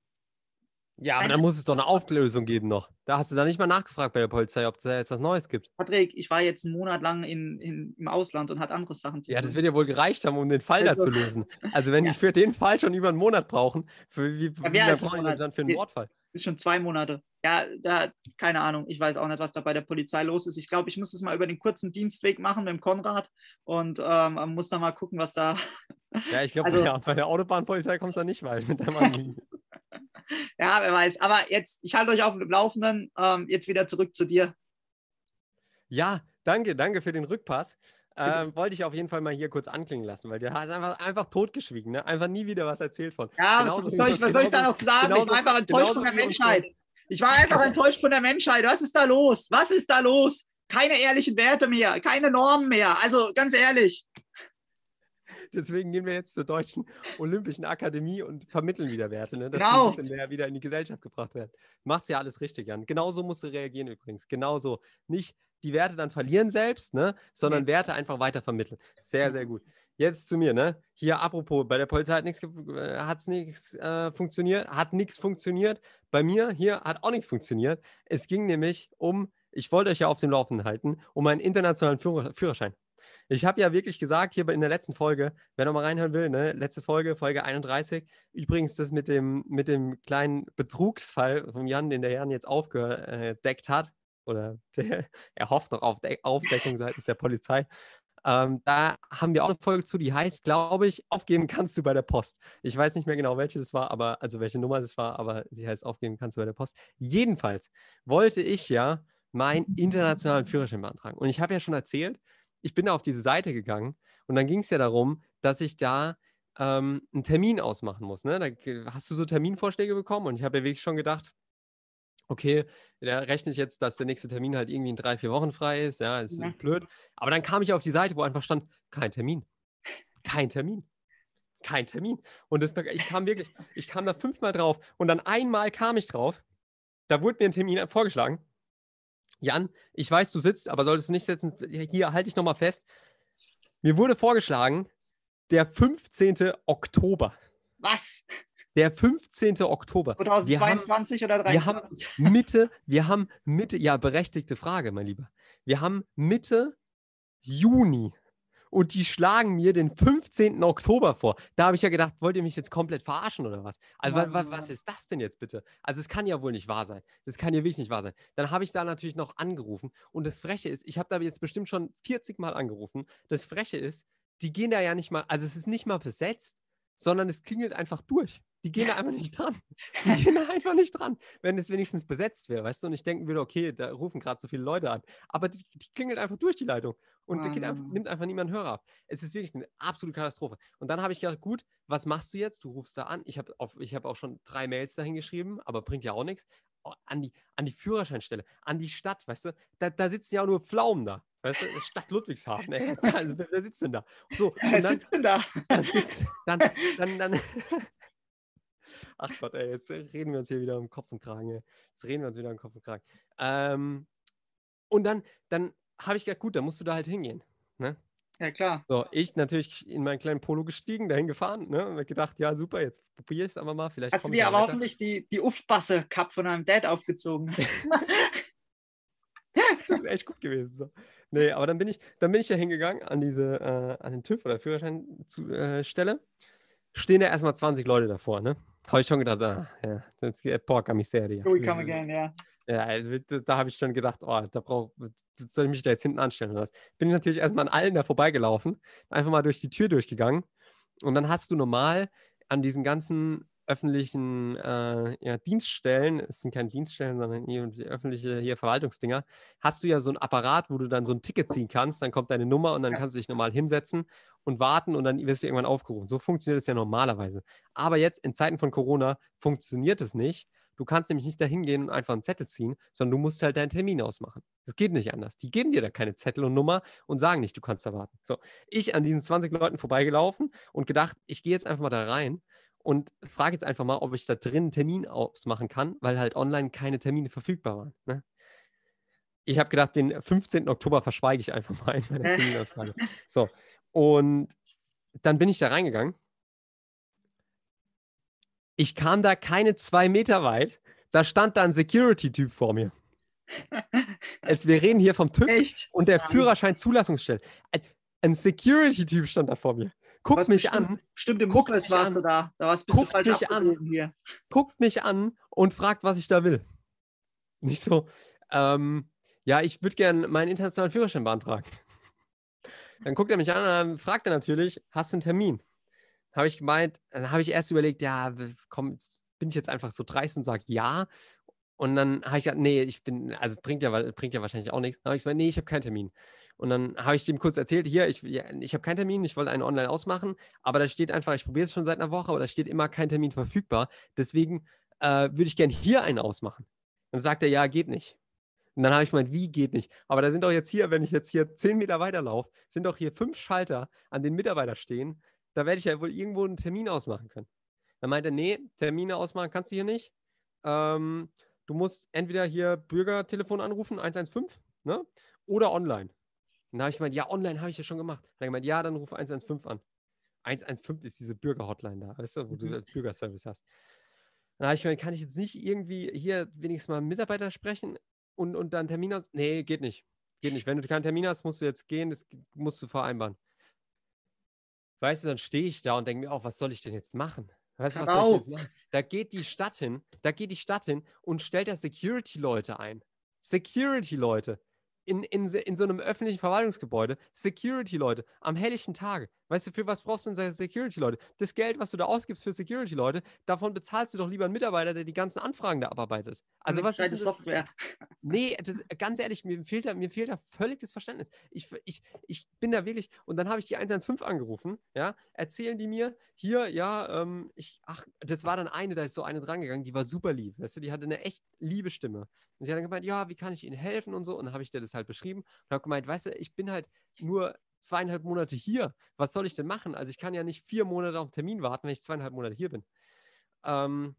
ja, aber dann muss es doch eine Auflösung geben noch. Da hast du da nicht mal nachgefragt bei der Polizei, ob es da jetzt was Neues gibt. Patrick, ich war jetzt einen Monat lang in, in, im Ausland und hat andere Sachen zu tun. Ja, das wird ja wohl gereicht haben, um den Fall also, da zu lösen. Also wenn <laughs> ja. die für den Fall schon über einen Monat brauchen, für wie, ja, wie brauchen die dann für einen Mordfall? Das ist schon zwei Monate. Ja, da, keine Ahnung. Ich weiß auch nicht, was da bei der Polizei los ist. Ich glaube, ich muss es mal über den kurzen Dienstweg machen mit dem Konrad und ähm, muss da mal gucken, was da. Ja, ich glaube, <laughs> also, ja, bei der Autobahnpolizei kommst du da nicht weit mit der Mann. <laughs> <laughs> ja, wer weiß. Aber jetzt, ich halte euch auf dem Laufenden. Ähm, jetzt wieder zurück zu dir. Ja, danke, danke für den Rückpass. Ähm, wollte ich auf jeden Fall mal hier kurz anklingen lassen, weil der hat einfach, einfach totgeschwiegen, ne? einfach nie wieder was erzählt von. Ja, was, was, soll ich, was soll ich da noch sagen? Genauso, ich war einfach enttäuscht von der Menschheit. Ich war einfach enttäuscht von der Menschheit. Was ist da los? Was ist da los? Keine ehrlichen Werte mehr, keine Normen mehr. Also ganz ehrlich. Deswegen gehen wir jetzt zur Deutschen Olympischen Akademie und vermitteln wieder Werte, ne? dass genau. die ein bisschen mehr wieder in die Gesellschaft gebracht werden. Machst ja alles richtig, Jan. Genauso musst du reagieren übrigens. Genauso. Nicht die Werte dann verlieren selbst, ne? sondern mhm. Werte einfach weiter vermitteln. Sehr, sehr gut. Jetzt zu mir, ne? Hier, apropos, bei der Polizei hat nichts äh, nichts äh, funktioniert, hat nichts funktioniert. Bei mir hier hat auch nichts funktioniert. Es ging nämlich um, ich wollte euch ja auf dem Laufenden halten, um einen internationalen Führer Führerschein. Ich habe ja wirklich gesagt, hier in der letzten Folge, wer noch mal reinhören will, ne, letzte Folge, Folge 31. Übrigens, das mit dem, mit dem kleinen Betrugsfall von Jan, den der Jan jetzt aufgedeckt hat, oder <laughs> der, er hofft noch auf De Aufdeckung seitens der Polizei. Ähm, da haben wir auch eine Folge zu, die heißt, glaube ich, aufgeben kannst du bei der Post. Ich weiß nicht mehr genau, welche das war, aber also welche Nummer das war, aber sie heißt, aufgeben kannst du bei der Post. Jedenfalls wollte ich ja meinen internationalen Führerschein beantragen. Und ich habe ja schon erzählt, ich bin da auf diese Seite gegangen und dann ging es ja darum, dass ich da ähm, einen Termin ausmachen muss. Ne? Da hast du so Terminvorschläge bekommen und ich habe ja wirklich schon gedacht, okay, da rechne ich jetzt, dass der nächste Termin halt irgendwie in drei, vier Wochen frei ist. Ja, ist ja. blöd. Aber dann kam ich auf die Seite, wo einfach stand, kein Termin. Kein Termin. Kein Termin. Und das, ich kam wirklich, ich kam da fünfmal drauf und dann einmal kam ich drauf. Da wurde mir ein Termin vorgeschlagen. Jan, ich weiß, du sitzt, aber solltest du nicht sitzen. Hier, halte ich nochmal fest. Mir wurde vorgeschlagen, der 15. Oktober. Was? Der 15. Oktober. 2022 haben, oder 2023? Wir haben Mitte, wir haben Mitte, ja, berechtigte Frage, mein Lieber. Wir haben Mitte Juni und die schlagen mir den 15. Oktober vor. Da habe ich ja gedacht, wollt ihr mich jetzt komplett verarschen oder was? Also, wa, wa, was ist das denn jetzt bitte? Also, es kann ja wohl nicht wahr sein. Das kann ja wirklich nicht wahr sein. Dann habe ich da natürlich noch angerufen und das Freche ist, ich habe da jetzt bestimmt schon 40 Mal angerufen. Das Freche ist, die gehen da ja nicht mal, also es ist nicht mal besetzt, sondern es klingelt einfach durch. Die gehen da einfach nicht dran. Die <laughs> gehen da einfach nicht dran. Wenn es wenigstens besetzt wäre, weißt du, und ich denken würde, okay, da rufen gerade so viele Leute an. Aber die, die klingelt einfach durch die Leitung und oh, einfach, nimmt einfach niemand Hörer ab. Es ist wirklich eine absolute Katastrophe. Und dann habe ich gedacht, gut, was machst du jetzt? Du rufst da an. Ich habe hab auch schon drei Mails dahin geschrieben, aber bringt ja auch nichts. Oh, an, die, an die Führerscheinstelle, an die Stadt, weißt du, da, da sitzen ja auch nur Pflaumen da. Weißt du, Stadt Ludwigshafen, ey. <laughs> Also, wer sitzt denn da? So, wer dann, sitzt denn da? Dann, sitzt, dann, dann, <laughs> dann Ach Gott, ey, jetzt reden wir uns hier wieder um Kopf und Kragen. Ey. Jetzt reden wir uns wieder um Kopf und Kragen. Ähm, und dann, dann habe ich gedacht, gut, dann musst du da halt hingehen. Ne? Ja, klar. So, ich natürlich in meinen kleinen Polo gestiegen, dahin gefahren ne? und gedacht, ja, super, jetzt probiere ich es aber mal. Vielleicht Hast du dir aber weiter. hoffentlich die, die Uff-Basse-Cup von einem Dad aufgezogen? <laughs> <laughs> das ist echt gut gewesen. So. Nee, aber dann bin ich, dann bin ich ja hingegangen an diese, äh, an den TÜV oder Führerscheinstelle. Äh, Stehen ja erstmal 20 Leute davor, ne? Habe ich schon gedacht, ah, ja, das ist porca miseria. We come again, ja. Ja, da habe ich schon gedacht, oh, da brauch, soll ich mich da jetzt hinten anstellen oder was? Bin ich natürlich erstmal an allen da vorbeigelaufen, einfach mal durch die Tür durchgegangen. Und dann hast du normal an diesen ganzen öffentlichen äh, ja, Dienststellen, es sind keine Dienststellen, sondern hier, öffentliche hier Verwaltungsdinger, hast du ja so ein Apparat, wo du dann so ein Ticket ziehen kannst, dann kommt deine Nummer und dann kannst du dich normal hinsetzen und warten und dann wirst du irgendwann aufgerufen. So funktioniert es ja normalerweise. Aber jetzt in Zeiten von Corona funktioniert es nicht. Du kannst nämlich nicht dahin gehen und einfach einen Zettel ziehen, sondern du musst halt deinen Termin ausmachen. Das geht nicht anders. Die geben dir da keine Zettel und Nummer und sagen nicht, du kannst da warten. So, ich an diesen 20 Leuten vorbeigelaufen und gedacht, ich gehe jetzt einfach mal da rein und frage jetzt einfach mal, ob ich da drin einen Termin ausmachen kann, weil halt online keine Termine verfügbar waren. Ne? Ich habe gedacht, den 15. Oktober verschweige ich einfach mal in meiner <laughs> Terminanfrage. So, und dann bin ich da reingegangen. Ich kam da keine zwei Meter weit. Da stand da ein Security-Typ vor mir. <laughs> Es, wir reden hier vom TÜV Echt? und der Führerschein-Zulassungsstelle. Ein Security-Typ stand da vor mir guckt Was mich bestimmt, an. Stimmt, im guckt warst an, du da. Da warst bist guckt du falsch mich an, hier. Guckt mich an und fragt, was ich da will. Nicht so, ähm, ja, ich würde gerne meinen internationalen Führerschein beantragen. Dann guckt er mich an und fragt er natürlich, hast du einen Termin? Habe ich gemeint, dann habe ich erst überlegt, ja, komm, bin ich jetzt einfach so dreist und sage ja. Und dann habe ich gedacht, nee, ich bin, also bringt ja, bringt ja wahrscheinlich auch nichts. Dann habe ich gesagt, nee, ich habe keinen Termin. Und dann habe ich dem kurz erzählt, hier, ich, ja, ich habe keinen Termin, ich wollte einen online ausmachen, aber da steht einfach, ich probiere es schon seit einer Woche, aber da steht immer kein Termin verfügbar. Deswegen äh, würde ich gerne hier einen ausmachen. Dann sagt er, ja, geht nicht. Und dann habe ich gemeint, wie geht nicht? Aber da sind doch jetzt hier, wenn ich jetzt hier zehn Meter weiterlaufe, sind doch hier fünf Schalter, an denen Mitarbeiter stehen. Da werde ich ja wohl irgendwo einen Termin ausmachen können. Dann meinte er, nee, Termine ausmachen kannst du hier nicht. Ähm, du musst entweder hier Bürgertelefon anrufen, 115, ne? oder online. Und da habe ich gemeint, ja, online habe ich ja schon gemacht. Dann habe ich gemeint, ja, dann ruf 115 an. 115 ist diese Bürger-Hotline da, weißt du, wo du mhm. Bürgerservice hast. Dann habe ich gemeint, kann ich jetzt nicht irgendwie hier wenigstens mal einen Mitarbeiter sprechen und, und dann Termin aus? Nee, geht nicht. Geht nicht. Wenn du keinen Termin hast, musst du jetzt gehen, das musst du vereinbaren. Weißt du, dann stehe ich da und denke mir auch, was soll ich denn jetzt machen? Weißt du, was soll ich jetzt machen? Da geht die Stadt hin, da geht die Stadt hin und stellt da Security-Leute ein. Security-Leute in, in, in so einem öffentlichen Verwaltungsgebäude Security-Leute am helllichen Tage. Weißt du, für was brauchst du denn Security-Leute? Das Geld, was du da ausgibst für Security-Leute, davon bezahlst du doch lieber einen Mitarbeiter, der die ganzen Anfragen da abarbeitet. Also was ist das? Software. Nee, das, ganz ehrlich, mir fehlt, da, mir fehlt da völlig das Verständnis. Ich, ich, ich bin da wirklich, und dann habe ich die 115 angerufen, ja, erzählen die mir, hier, ja, ähm, ich, ach, das war dann eine, da ist so eine drangegangen, die war super lieb, weißt du, die hatte eine echt liebe Stimme. Und die hat dann gemeint, ja, wie kann ich Ihnen helfen und so, und dann habe ich dir das halt beschrieben und habe gemeint, weißt du, ich bin halt nur zweieinhalb Monate hier. Was soll ich denn machen? Also ich kann ja nicht vier Monate auf den Termin warten, wenn ich zweieinhalb Monate hier bin. Ähm,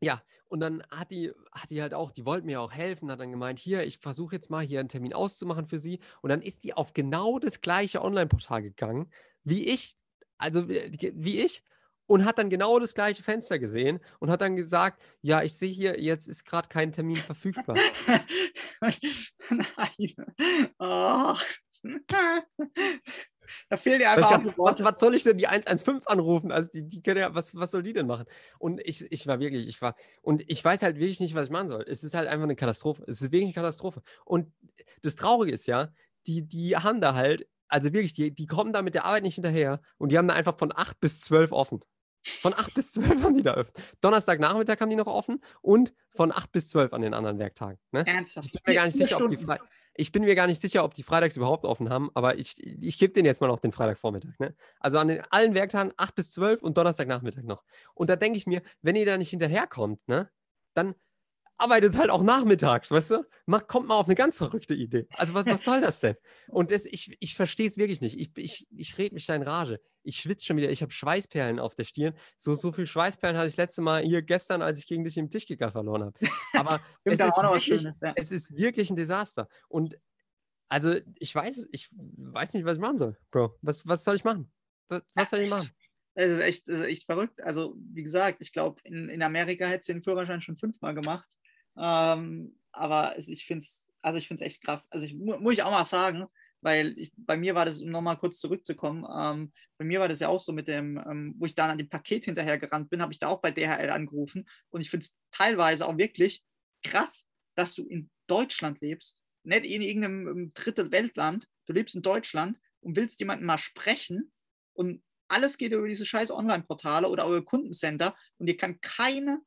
ja, und dann hat die, hat die halt auch, die wollten mir auch helfen, hat dann gemeint, hier, ich versuche jetzt mal hier einen Termin auszumachen für sie. Und dann ist die auf genau das gleiche Online-Portal gegangen, wie ich, also wie ich, und hat dann genau das gleiche Fenster gesehen und hat dann gesagt, ja, ich sehe hier, jetzt ist gerade kein Termin verfügbar. <laughs> Nein. Oh. <laughs> Da fehlt dir einfach kann, was, was, soll ich denn die 115 anrufen? Also die, die können ja, was, was soll die denn machen? Und ich, ich war wirklich, ich war, und ich weiß halt wirklich nicht, was ich machen soll. Es ist halt einfach eine Katastrophe. Es ist wirklich eine Katastrophe. Und das Traurige ist ja, die, die haben da halt, also wirklich, die, die kommen da mit der Arbeit nicht hinterher und die haben da einfach von 8 bis 12 offen. Von 8 bis 12 haben die da offen. Donnerstagnachmittag haben die noch offen und von 8 bis 12 an den anderen Werktagen. Ne? Ernsthaft? Ich bin mir gar nicht sicher, ob die Fre ich bin mir gar nicht sicher, ob die freitags überhaupt offen haben, aber ich, ich gebe denen jetzt mal noch den Freitagvormittag. Ne? Also an den allen Werktagen 8 bis 12 und Donnerstagnachmittag noch. Und da denke ich mir, wenn ihr da nicht hinterherkommt, ne, dann arbeitet halt auch nachmittags, weißt du? Mach, kommt mal auf eine ganz verrückte Idee. Also was, was soll das denn? Und das, ich, ich verstehe es wirklich nicht. Ich, ich, ich rede mich da in Rage. Ich schwitze schon wieder. Ich habe Schweißperlen auf der Stirn. So, so viel Schweißperlen hatte ich das letzte Mal hier gestern, als ich gegen dich im Tischkicker verloren habe. Aber <laughs> es, ist wirklich, Schönes, ja. es ist wirklich ein Desaster. Und also ich weiß, ich weiß nicht, was ich machen soll, Bro. Was, was soll ich machen? Was, was soll ich machen? Es ist echt, ist echt verrückt. Also, wie gesagt, ich glaube, in, in Amerika hätte sie den Führerschein schon fünfmal gemacht. Ähm, aber es, ich finde es also echt krass. Also ich, muss ich auch mal sagen, weil ich, bei mir war das, um nochmal kurz zurückzukommen, ähm, bei mir war das ja auch so mit dem, ähm, wo ich dann an dem Paket hinterher gerannt bin, habe ich da auch bei DHL angerufen. Und ich finde es teilweise auch wirklich krass, dass du in Deutschland lebst, nicht in irgendeinem ähm, dritte Weltland, du lebst in Deutschland und willst jemanden mal sprechen und alles geht über diese scheiß Online-Portale oder eure Kundencenter und dir kann keine,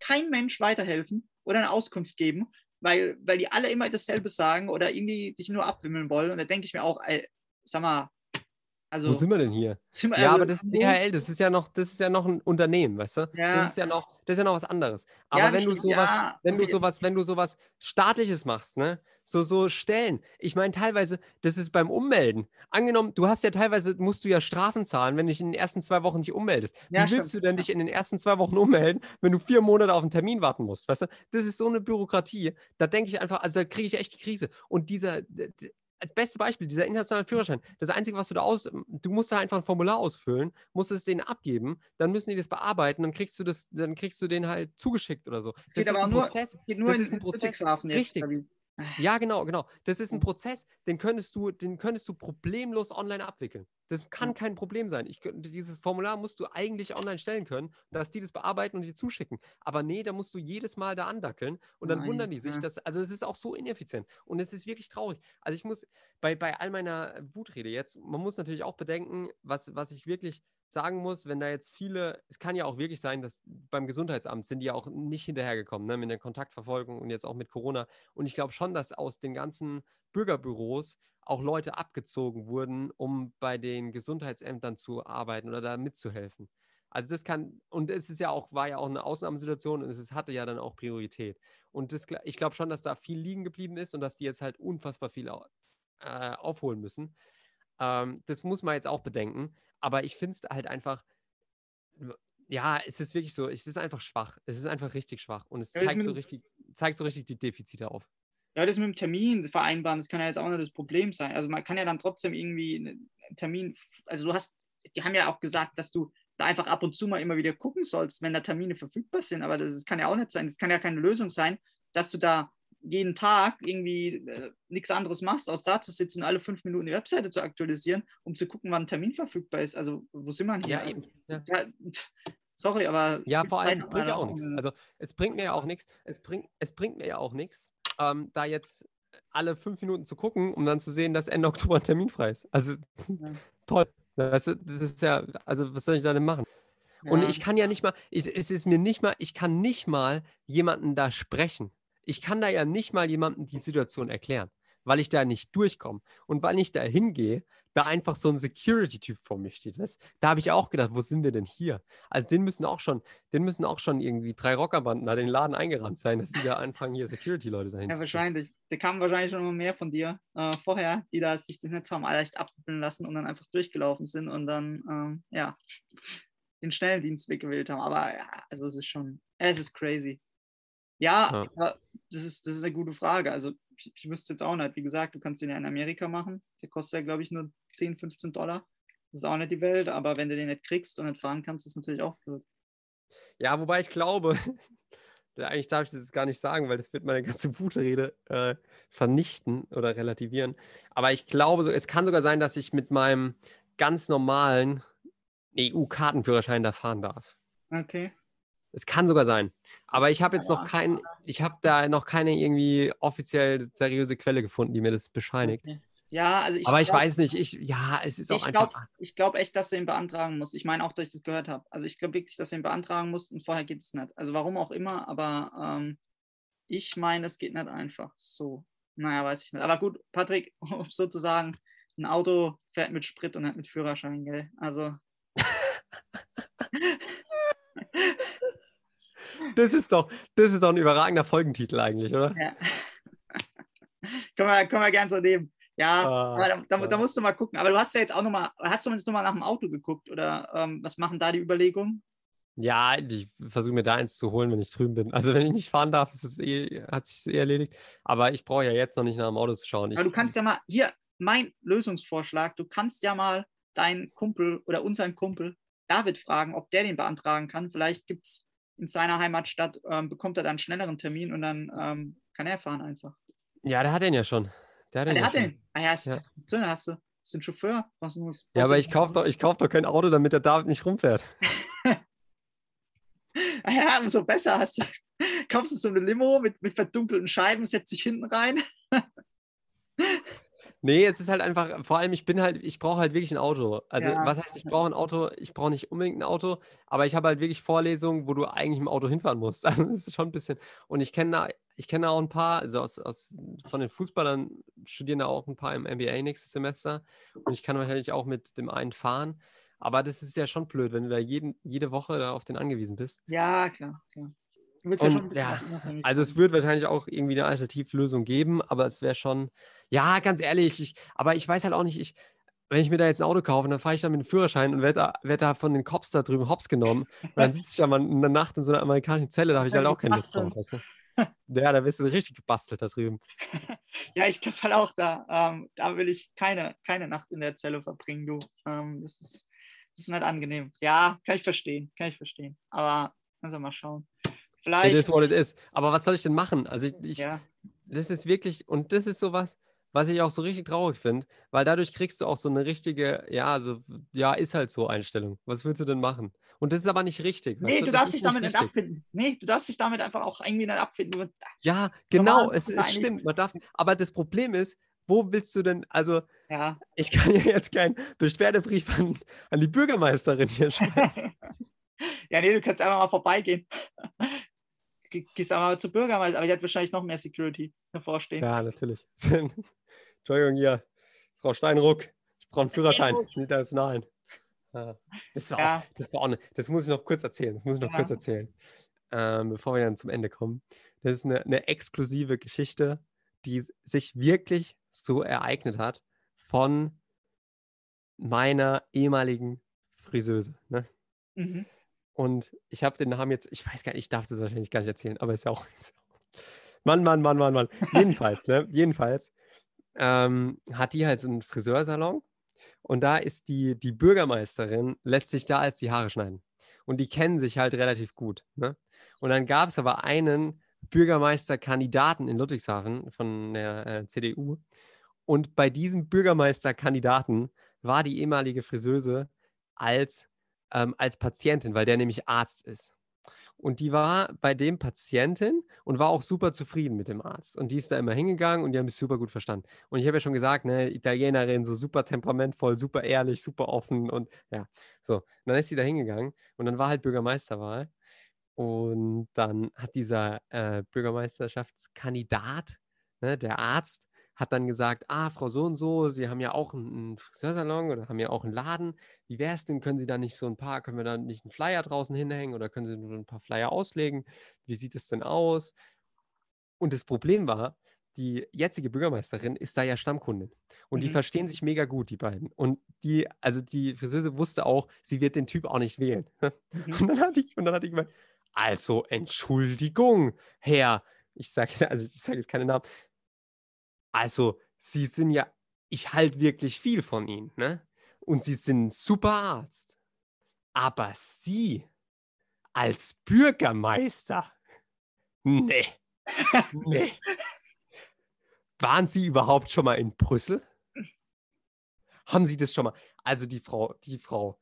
kein Mensch weiterhelfen oder eine Auskunft geben, weil, weil die alle immer dasselbe sagen oder irgendwie dich nur abwimmeln wollen. Und da denke ich mir auch, ey, sag mal, also, Wo sind wir denn hier? Wir, ja, also, aber das ist DHL, das ist ja noch, das ist ja noch ein Unternehmen, weißt du? Ja. Das ist ja noch, das ist ja noch was anderes. Aber ja, wenn du sowas, ja, wenn du sowas, wenn du sowas staatliches machst, ne? So, so Stellen. Ich meine, teilweise, das ist beim Ummelden. Angenommen, du hast ja teilweise, musst du ja Strafen zahlen, wenn du dich in den ersten zwei Wochen nicht ummeldest. Wie willst stimmt. du denn dich in den ersten zwei Wochen ummelden, wenn du vier Monate auf einen Termin warten musst? Weißt du? Das ist so eine Bürokratie. Da denke ich einfach, also da kriege ich echt die Krise. Und dieser, als beste Beispiel, dieser internationale Führerschein, das Einzige, was du da aus, du musst da einfach ein Formular ausfüllen, musst es denen abgeben, dann müssen die das bearbeiten, dann kriegst du das, dann kriegst du den halt zugeschickt oder so. Es geht das aber nur, Prozess, geht nur das in ist ein Prozess. Richtig. Ja, genau, genau. Das ist ein Prozess, den könntest du, den könntest du problemlos online abwickeln. Das kann kein Problem sein. Ich, dieses Formular musst du eigentlich online stellen können, dass die das bearbeiten und dir zuschicken. Aber nee, da musst du jedes Mal da andackeln und dann Nein, wundern die sich, dass, also es ist auch so ineffizient und es ist wirklich traurig. Also ich muss bei, bei all meiner Wutrede jetzt, man muss natürlich auch bedenken, was, was ich wirklich sagen muss, wenn da jetzt viele, es kann ja auch wirklich sein, dass beim Gesundheitsamt sind die ja auch nicht hinterhergekommen, ne, mit der Kontaktverfolgung und jetzt auch mit Corona. Und ich glaube schon, dass aus den ganzen Bürgerbüros auch Leute abgezogen wurden, um bei den Gesundheitsämtern zu arbeiten oder da mitzuhelfen. Also das kann, und es ist ja auch, war ja auch eine Ausnahmesituation und es hatte ja dann auch Priorität. Und das, ich glaube schon, dass da viel liegen geblieben ist und dass die jetzt halt unfassbar viel äh, aufholen müssen. Ähm, das muss man jetzt auch bedenken. Aber ich finde es halt einfach, ja, es ist wirklich so, es ist einfach schwach. Es ist einfach richtig schwach und es ja, zeigt, so richtig, zeigt so richtig die Defizite auf. Ja, das mit dem Termin vereinbaren, das kann ja jetzt auch noch das Problem sein. Also man kann ja dann trotzdem irgendwie einen Termin, also du hast, die haben ja auch gesagt, dass du da einfach ab und zu mal immer wieder gucken sollst, wenn da Termine verfügbar sind, aber das, das kann ja auch nicht sein. Das kann ja keine Lösung sein, dass du da jeden Tag irgendwie äh, nichts anderes machst, als da zu sitzen und alle fünf Minuten die Webseite zu aktualisieren, um zu gucken, wann ein Termin verfügbar ist. Also, wo sind wir hier? Ja, eben. Ja. Sorry, aber. Ja, vor allem bringt ja auch nichts. Also, es bringt mir ja auch nichts. Es bringt, es bringt mir ja auch nichts, ähm, da jetzt alle fünf Minuten zu gucken, um dann zu sehen, dass Ende Oktober ein Termin frei ist. Also, ja. <laughs> toll. Das, das, ist ja, also, was soll ich da denn machen? Ja. Und ich kann ja nicht mal, ich, es ist mir nicht mal, ich kann nicht mal jemanden da sprechen ich kann da ja nicht mal jemandem die Situation erklären, weil ich da nicht durchkomme. Und weil ich da hingehe, da einfach so ein Security-Typ vor mir steht. Weißt? Da habe ich auch gedacht, wo sind wir denn hier? Also den müssen auch schon, den müssen auch schon irgendwie drei Rockerbanden da den Laden eingerannt sein, dass die da anfangen, hier Security-Leute dahin Ja, wahrscheinlich. Da kamen wahrscheinlich schon immer mehr von dir äh, vorher, die da sich das nicht haben leicht abwickeln lassen und dann einfach durchgelaufen sind und dann, ähm, ja, den Schnelldienstweg gewählt haben. Aber ja, also es ist schon, es ist crazy. Ja, ja. das, ist, das ist eine gute Frage. Also ich, ich wüsste jetzt auch nicht. Wie gesagt, du kannst den ja in Amerika machen. Der kostet ja, glaube ich, nur 10, 15 Dollar. Das ist auch nicht die Welt, aber wenn du den nicht kriegst und nicht fahren kannst, ist natürlich auch blöd. Ja, wobei ich glaube, <laughs> eigentlich darf ich das gar nicht sagen, weil das wird meine ganze Wutrede äh, vernichten oder relativieren. Aber ich glaube, es kann sogar sein, dass ich mit meinem ganz normalen EU-Kartenführerschein da fahren darf. Okay. Es kann sogar sein. Aber ich habe jetzt noch Ja. kein, ich habe da noch keine irgendwie offiziell seriöse Quelle gefunden, die mir das bescheinigt. okay. Ja, also ich Aber ich glaub- weiß nicht, ich, ja, es ist auch ich einfach. glaube ich glaub echt, dass du ihn beantragen musst. Ich meine auch, dass ich das gehört habe. Also ich glaube wirklich, dass du ihn beantragen musst und vorher geht es nicht. Also warum auch immer, aber ähm, ich meine, es geht nicht einfach so. Naja, weiß ich nicht. Aber gut, Patrick, <laughs> um sozusagen, ein Auto fährt mit Sprit und nicht mit Führerschein, gell? Also <laughs> Das ist doch, das ist doch ein überragender Folgentitel eigentlich, oder? ja. <laughs> können, wir, können wir gern so nehmen. Ja, Ah, aber da, da, da musst du mal gucken. Aber du hast ja jetzt auch nochmal, hast du jetzt nochmal nach dem Auto geguckt oder ähm, was machen da die Überlegungen? Ja, ich versuche mir da eins zu holen, wenn ich drüben bin. Also wenn ich nicht fahren darf, ist es eh, hat sich eh erledigt. Aber ich brauche ja jetzt noch nicht nach dem Auto zu schauen. Ich, Aber du kannst ja mal, hier, mein Lösungsvorschlag, du kannst ja mal deinen Kumpel oder unseren Kumpel David fragen, ob der den beantragen kann. Vielleicht gibt es in seiner Heimatstadt, ähm, bekommt er dann einen schnelleren Termin und dann ähm, kann er fahren einfach. ja, der hat den ja schon. Der hat Ah, den der ja hat schon. den. Ah ja, ist, Ja. hast du, hast du, du einen Chauffeur? Was muss, Ja, aber ich kaufe doch, ich kauf doch kein Auto, damit der David nicht rumfährt. <laughs> <laughs> Ah ja, umso besser hast du. Kaufst du so eine Limo mit, mit verdunkelten Scheiben, setzt dich hinten rein. Nee, es ist halt einfach, vor allem, ich bin halt, ich brauche halt wirklich ein Auto. Also, Ja. was heißt, ich brauche ein Auto? Ich brauche nicht unbedingt ein Auto, aber ich habe halt wirklich Vorlesungen, wo du eigentlich im Auto hinfahren musst. <laughs> Also, das ist schon ein bisschen. Und ich kenne da, ich kenne da auch ein paar, also aus, aus, von den Fußballern studieren da auch ein paar im MBA nächstes Semester. Und ich kann wahrscheinlich auch mit dem einen fahren. Aber das ist ja schon blöd, wenn du da jeden, jede Woche da auf den angewiesen bist. Ja, klar, klar. Willst ja schon ein bisschen ja, unabhängig Also es wird wahrscheinlich auch irgendwie eine Alternativlösung geben, aber es wäre schon, ja, ganz ehrlich, ich, aber ich weiß halt auch nicht, ich, wenn ich mir da jetzt ein Auto kaufe, dann fahre ich da mit dem Führerschein und werde da, werd da von den Cops da drüben hops genommen. Und dann sitze ich da mal in der Nacht in so einer amerikanischen Zelle, da habe ich halt auch keine Lust drauf. Weißt du? Ja, da wirst du richtig gebastelt da drüben. <laughs> Ja, ich glaube halt auch da. Ähm, da will ich keine, keine Nacht in der Zelle verbringen, du. Ähm, das, ist, das ist nicht angenehm. Ja, kann ich verstehen, kann ich verstehen. Aber lass mal schauen. It Vielleicht. is what it is. Aber was soll ich denn machen? Also ich, ich ja, das ist wirklich, und das ist sowas, was ich auch so richtig traurig finde, weil dadurch kriegst du auch so eine richtige, ja, so, ja, ist halt so Einstellung. Was willst du denn machen? Und das ist aber nicht richtig. nee, du Das darfst dich damit nicht abfinden. Nee, du darfst dich damit einfach auch irgendwie nicht abfinden. Ja, genau, Normal es, es stimmt. Man darf, aber das Problem ist, wo willst du denn, also Ja. ich kann ja jetzt keinen Beschwerdebrief an, an die Bürgermeisterin hier schreiben. <laughs> ja, nee, du kannst einfach mal vorbeigehen. Ge- Gehst einfach mal zur Bürgermeister, aber die hat wahrscheinlich noch mehr Security hervorstehen. ja, natürlich. <laughs> Entschuldigung hier, Frau Steinruck, ich brauche einen Führerschein, Steinruck. sind international. Ja. Das, war Ja. auch, das war auch eine, das muss ich noch kurz erzählen. Das muss ich noch kurz Ja. erzählen, ähm, bevor wir dann zum Ende kommen. Das ist eine, eine exklusive Geschichte, die sich wirklich so ereignet hat von meiner ehemaligen Friseuse. Ne? Mhm. Und ich habe den Namen jetzt, ich weiß gar nicht, ich darf das wahrscheinlich gar nicht erzählen, aber ist ja auch. <laughs> Ist auch Mann, Mann, Mann, Mann, Mann. Jedenfalls, ne? Jedenfalls ähm, hat die halt so einen Friseursalon und da ist die, die Bürgermeisterin, lässt sich da als die Haare schneiden. Und die kennen sich halt relativ gut. Ne? Und dann gab es aber einen Bürgermeisterkandidaten in Ludwigshafen von der äh, CDU. Und bei diesem Bürgermeisterkandidaten war die ehemalige Friseuse als, ähm, als Patientin, weil der nämlich Arzt ist. Und die war bei dem Patientin und war auch super zufrieden mit dem Arzt. Und die ist da immer hingegangen und die haben sich super gut verstanden. Und ich habe ja schon gesagt, ne, Italienerin, so super temperamentvoll, super ehrlich, super offen und ja, so. Und dann ist sie da hingegangen und dann war halt Bürgermeisterwahl. Und dann hat dieser äh, Bürgermeisterschaftskandidat, ne, der Arzt, hat dann gesagt, ah, Frau so und so, Sie haben ja auch einen, Friseursalon oder haben ja auch einen Laden. Wie wäre es denn? Können Sie da nicht so ein paar, können wir da nicht einen Flyer draußen hinhängen oder können Sie nur ein paar Flyer auslegen? Wie sieht es denn aus? Und das Problem war, die jetzige Bürgermeisterin ist da ja Stammkundin. Und die Mhm. verstehen sich mega gut, die beiden. Und die, also die Friseuse wusste auch, sie wird den Typ auch nicht wählen. Mhm. Und dann hatte ich, und dann hatte ich gemeint, also Entschuldigung, Herr, ich sage also ich sage jetzt keine Namen. Also, Sie sind ja, ich halte wirklich viel von Ihnen, ne? Und Sie sind ein super Arzt. Aber Sie als Bürgermeister, nee, nee. Waren Sie überhaupt schon mal in Brüssel? Haben Sie das schon mal? Also die Frau, die Frau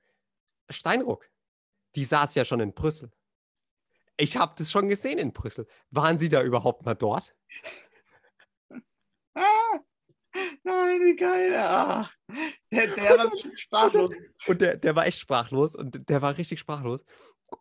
Steinruck, die saß ja schon in Brüssel. Ich habe das schon gesehen in Brüssel. Waren Sie da überhaupt mal dort? Ah, nein, wie geil. Ah, der, der war sprachlos. Und der, der war echt sprachlos und der war richtig sprachlos.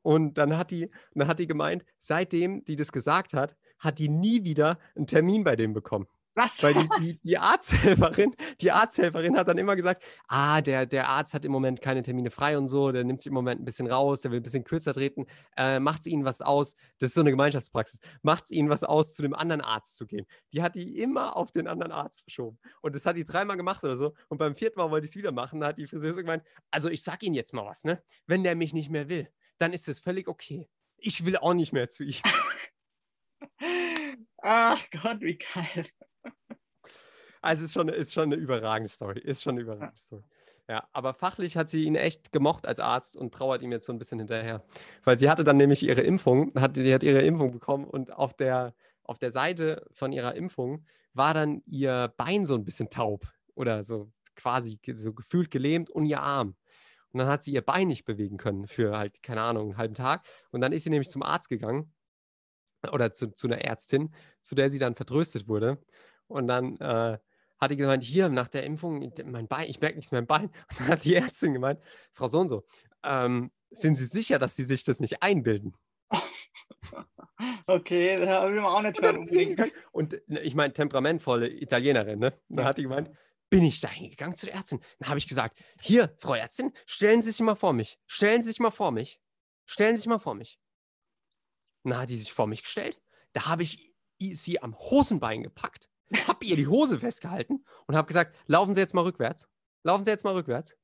Und dann hat die, dann hat die gemeint, seitdem die das gesagt hat, hat die nie wieder einen Termin bei dem bekommen. Was? Weil die, die, die, Arzthelferin, die Arzthelferin hat dann immer gesagt, ah, der, der Arzt hat im Moment keine Termine frei und so, der nimmt sich im Moment ein bisschen raus, der will ein bisschen kürzer treten. Äh, Macht es ihnen was aus? Das ist so eine Gemeinschaftspraxis. Macht es ihnen was aus, zu dem anderen Arzt zu gehen? Die hat die immer auf den anderen Arzt verschoben. Und das hat die dreimal gemacht oder so. Und beim vierten Mal wollte ich es wieder machen. Da hat die Friseuse gemeint, also ich sag Ihnen jetzt mal was, ne? Wenn der mich nicht mehr will, dann ist es völlig okay. Ich will auch nicht mehr zu ihm. <laughs> Ach Gott, wie geil. Also ist schon, ist schon eine überragende Story. Ist schon eine überragende Story. Ja, aber fachlich hat sie ihn echt gemocht als Arzt und trauert ihm jetzt so ein bisschen hinterher. Weil sie hatte dann nämlich ihre Impfung, hat, sie hat ihre Impfung bekommen und auf der, auf der Seite von ihrer Impfung war dann ihr Bein so ein bisschen taub oder so quasi so gefühlt gelähmt und ihr Arm. Und dann hat sie ihr Bein nicht bewegen können für halt, keine Ahnung, einen halben Tag. Und dann ist sie nämlich zum Arzt gegangen oder zu, zu einer Ärztin, zu der sie dann vertröstet wurde. Und dann äh, hat die gemeint, hier nach der Impfung, mein Bein, ich merke nichts mehr im Bein. <laughs> Und dann hat die Ärztin gemeint, Frau so und so, ähm, sind Sie sicher, dass Sie sich das nicht einbilden? <laughs> Okay, das habe ich auch nicht hören. Und ne, ich meine, temperamentvolle Italienerin, ne? Dann hat die gemeint, bin ich da hingegangen zu der Ärztin. Dann habe ich gesagt, hier, Frau Ärztin, stellen Sie sich mal vor mich. Stellen Sie sich mal vor mich. Stellen Sie sich mal vor mich. Dann hat die sich vor mich gestellt. Da habe ich sie am Hosenbein gepackt habe ihr die Hose festgehalten und habe gesagt, laufen Sie jetzt mal rückwärts. Laufen Sie jetzt mal rückwärts.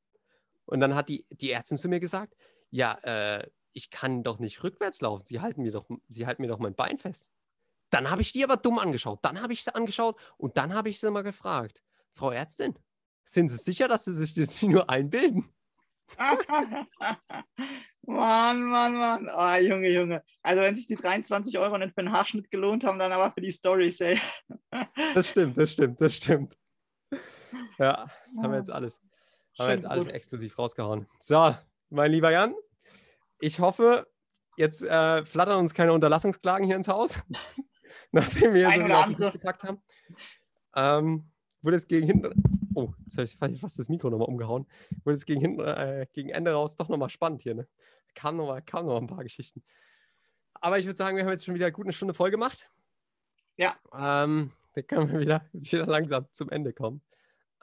Und dann hat die, die Ärztin zu mir gesagt, ja, äh, ich kann doch nicht rückwärts laufen. Sie halten mir doch, Sie halten mir doch mein Bein fest. Dann habe ich die aber dumm angeschaut. Dann habe ich sie angeschaut und dann habe ich sie mal gefragt, Frau Ärztin, sind Sie sicher, dass Sie sich das nur einbilden? <laughs> Mann, Mann, Mann. Oh, Junge, Junge. Also wenn sich die 23 Euro nicht für den Haarschnitt gelohnt haben, dann aber für die Storys, ey. <laughs> Das stimmt, das stimmt, das stimmt. Ja, haben wir jetzt alles, haben wir jetzt alles exklusiv rausgehauen. So, mein lieber Jan, ich hoffe, jetzt äh, flattern uns keine Unterlassungsklagen hier ins Haus, <laughs> nachdem wir Ein so gepackt haben. Ähm, wurde es gegen hinten Oh, jetzt habe ich fast das Mikro nochmal umgehauen. Wurde es gegen, hinten, äh, gegen Ende raus doch nochmal spannend hier. Ne? Kam nochmal kam noch ein paar Geschichten. Aber ich würde sagen, wir haben jetzt schon wieder gut eine Stunde voll gemacht. Ja. Ähm, dann können wir wieder, <laughs> wieder langsam zum Ende kommen.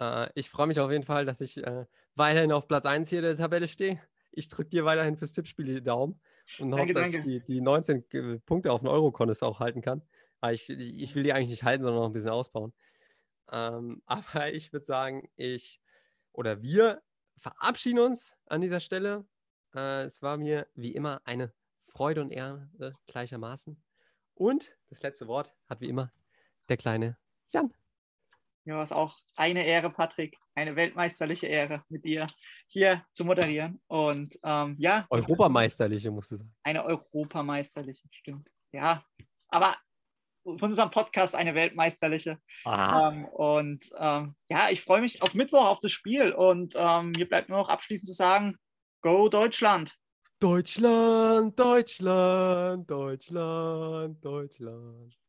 Äh, ich freue mich auf jeden Fall, dass ich äh, weiterhin auf Platz 1 hier der Tabelle stehe. Ich drücke dir weiterhin fürs Tippspiel die Daumen und hoffe, dass ich die, die 19 Punkte auf den Eurocontest auch halten kann. Aber ich, ich will die eigentlich nicht halten, sondern noch ein bisschen ausbauen. Ähm, <laughs> aber ich würde sagen, ich oder wir verabschieden uns an dieser Stelle. Äh, es war mir wie immer eine Freude und Ehre gleichermaßen. Und das letzte Wort hat wie immer der kleine Jan. Mir war es auch eine Ehre, Patrick, eine weltmeisterliche Ehre, mit dir hier zu moderieren. Und ähm, ja. Europameisterliche, musst du sagen. Eine Europameisterliche, stimmt. Ja, aber von unserem Podcast eine weltmeisterliche. Ähm, und ähm, ja, ich freue mich auf Mittwoch auf das Spiel. Und ähm, mir bleibt nur noch abschließend zu sagen: Go Deutschland! Deutschland, Deutschland, Deutschland, Deutschland.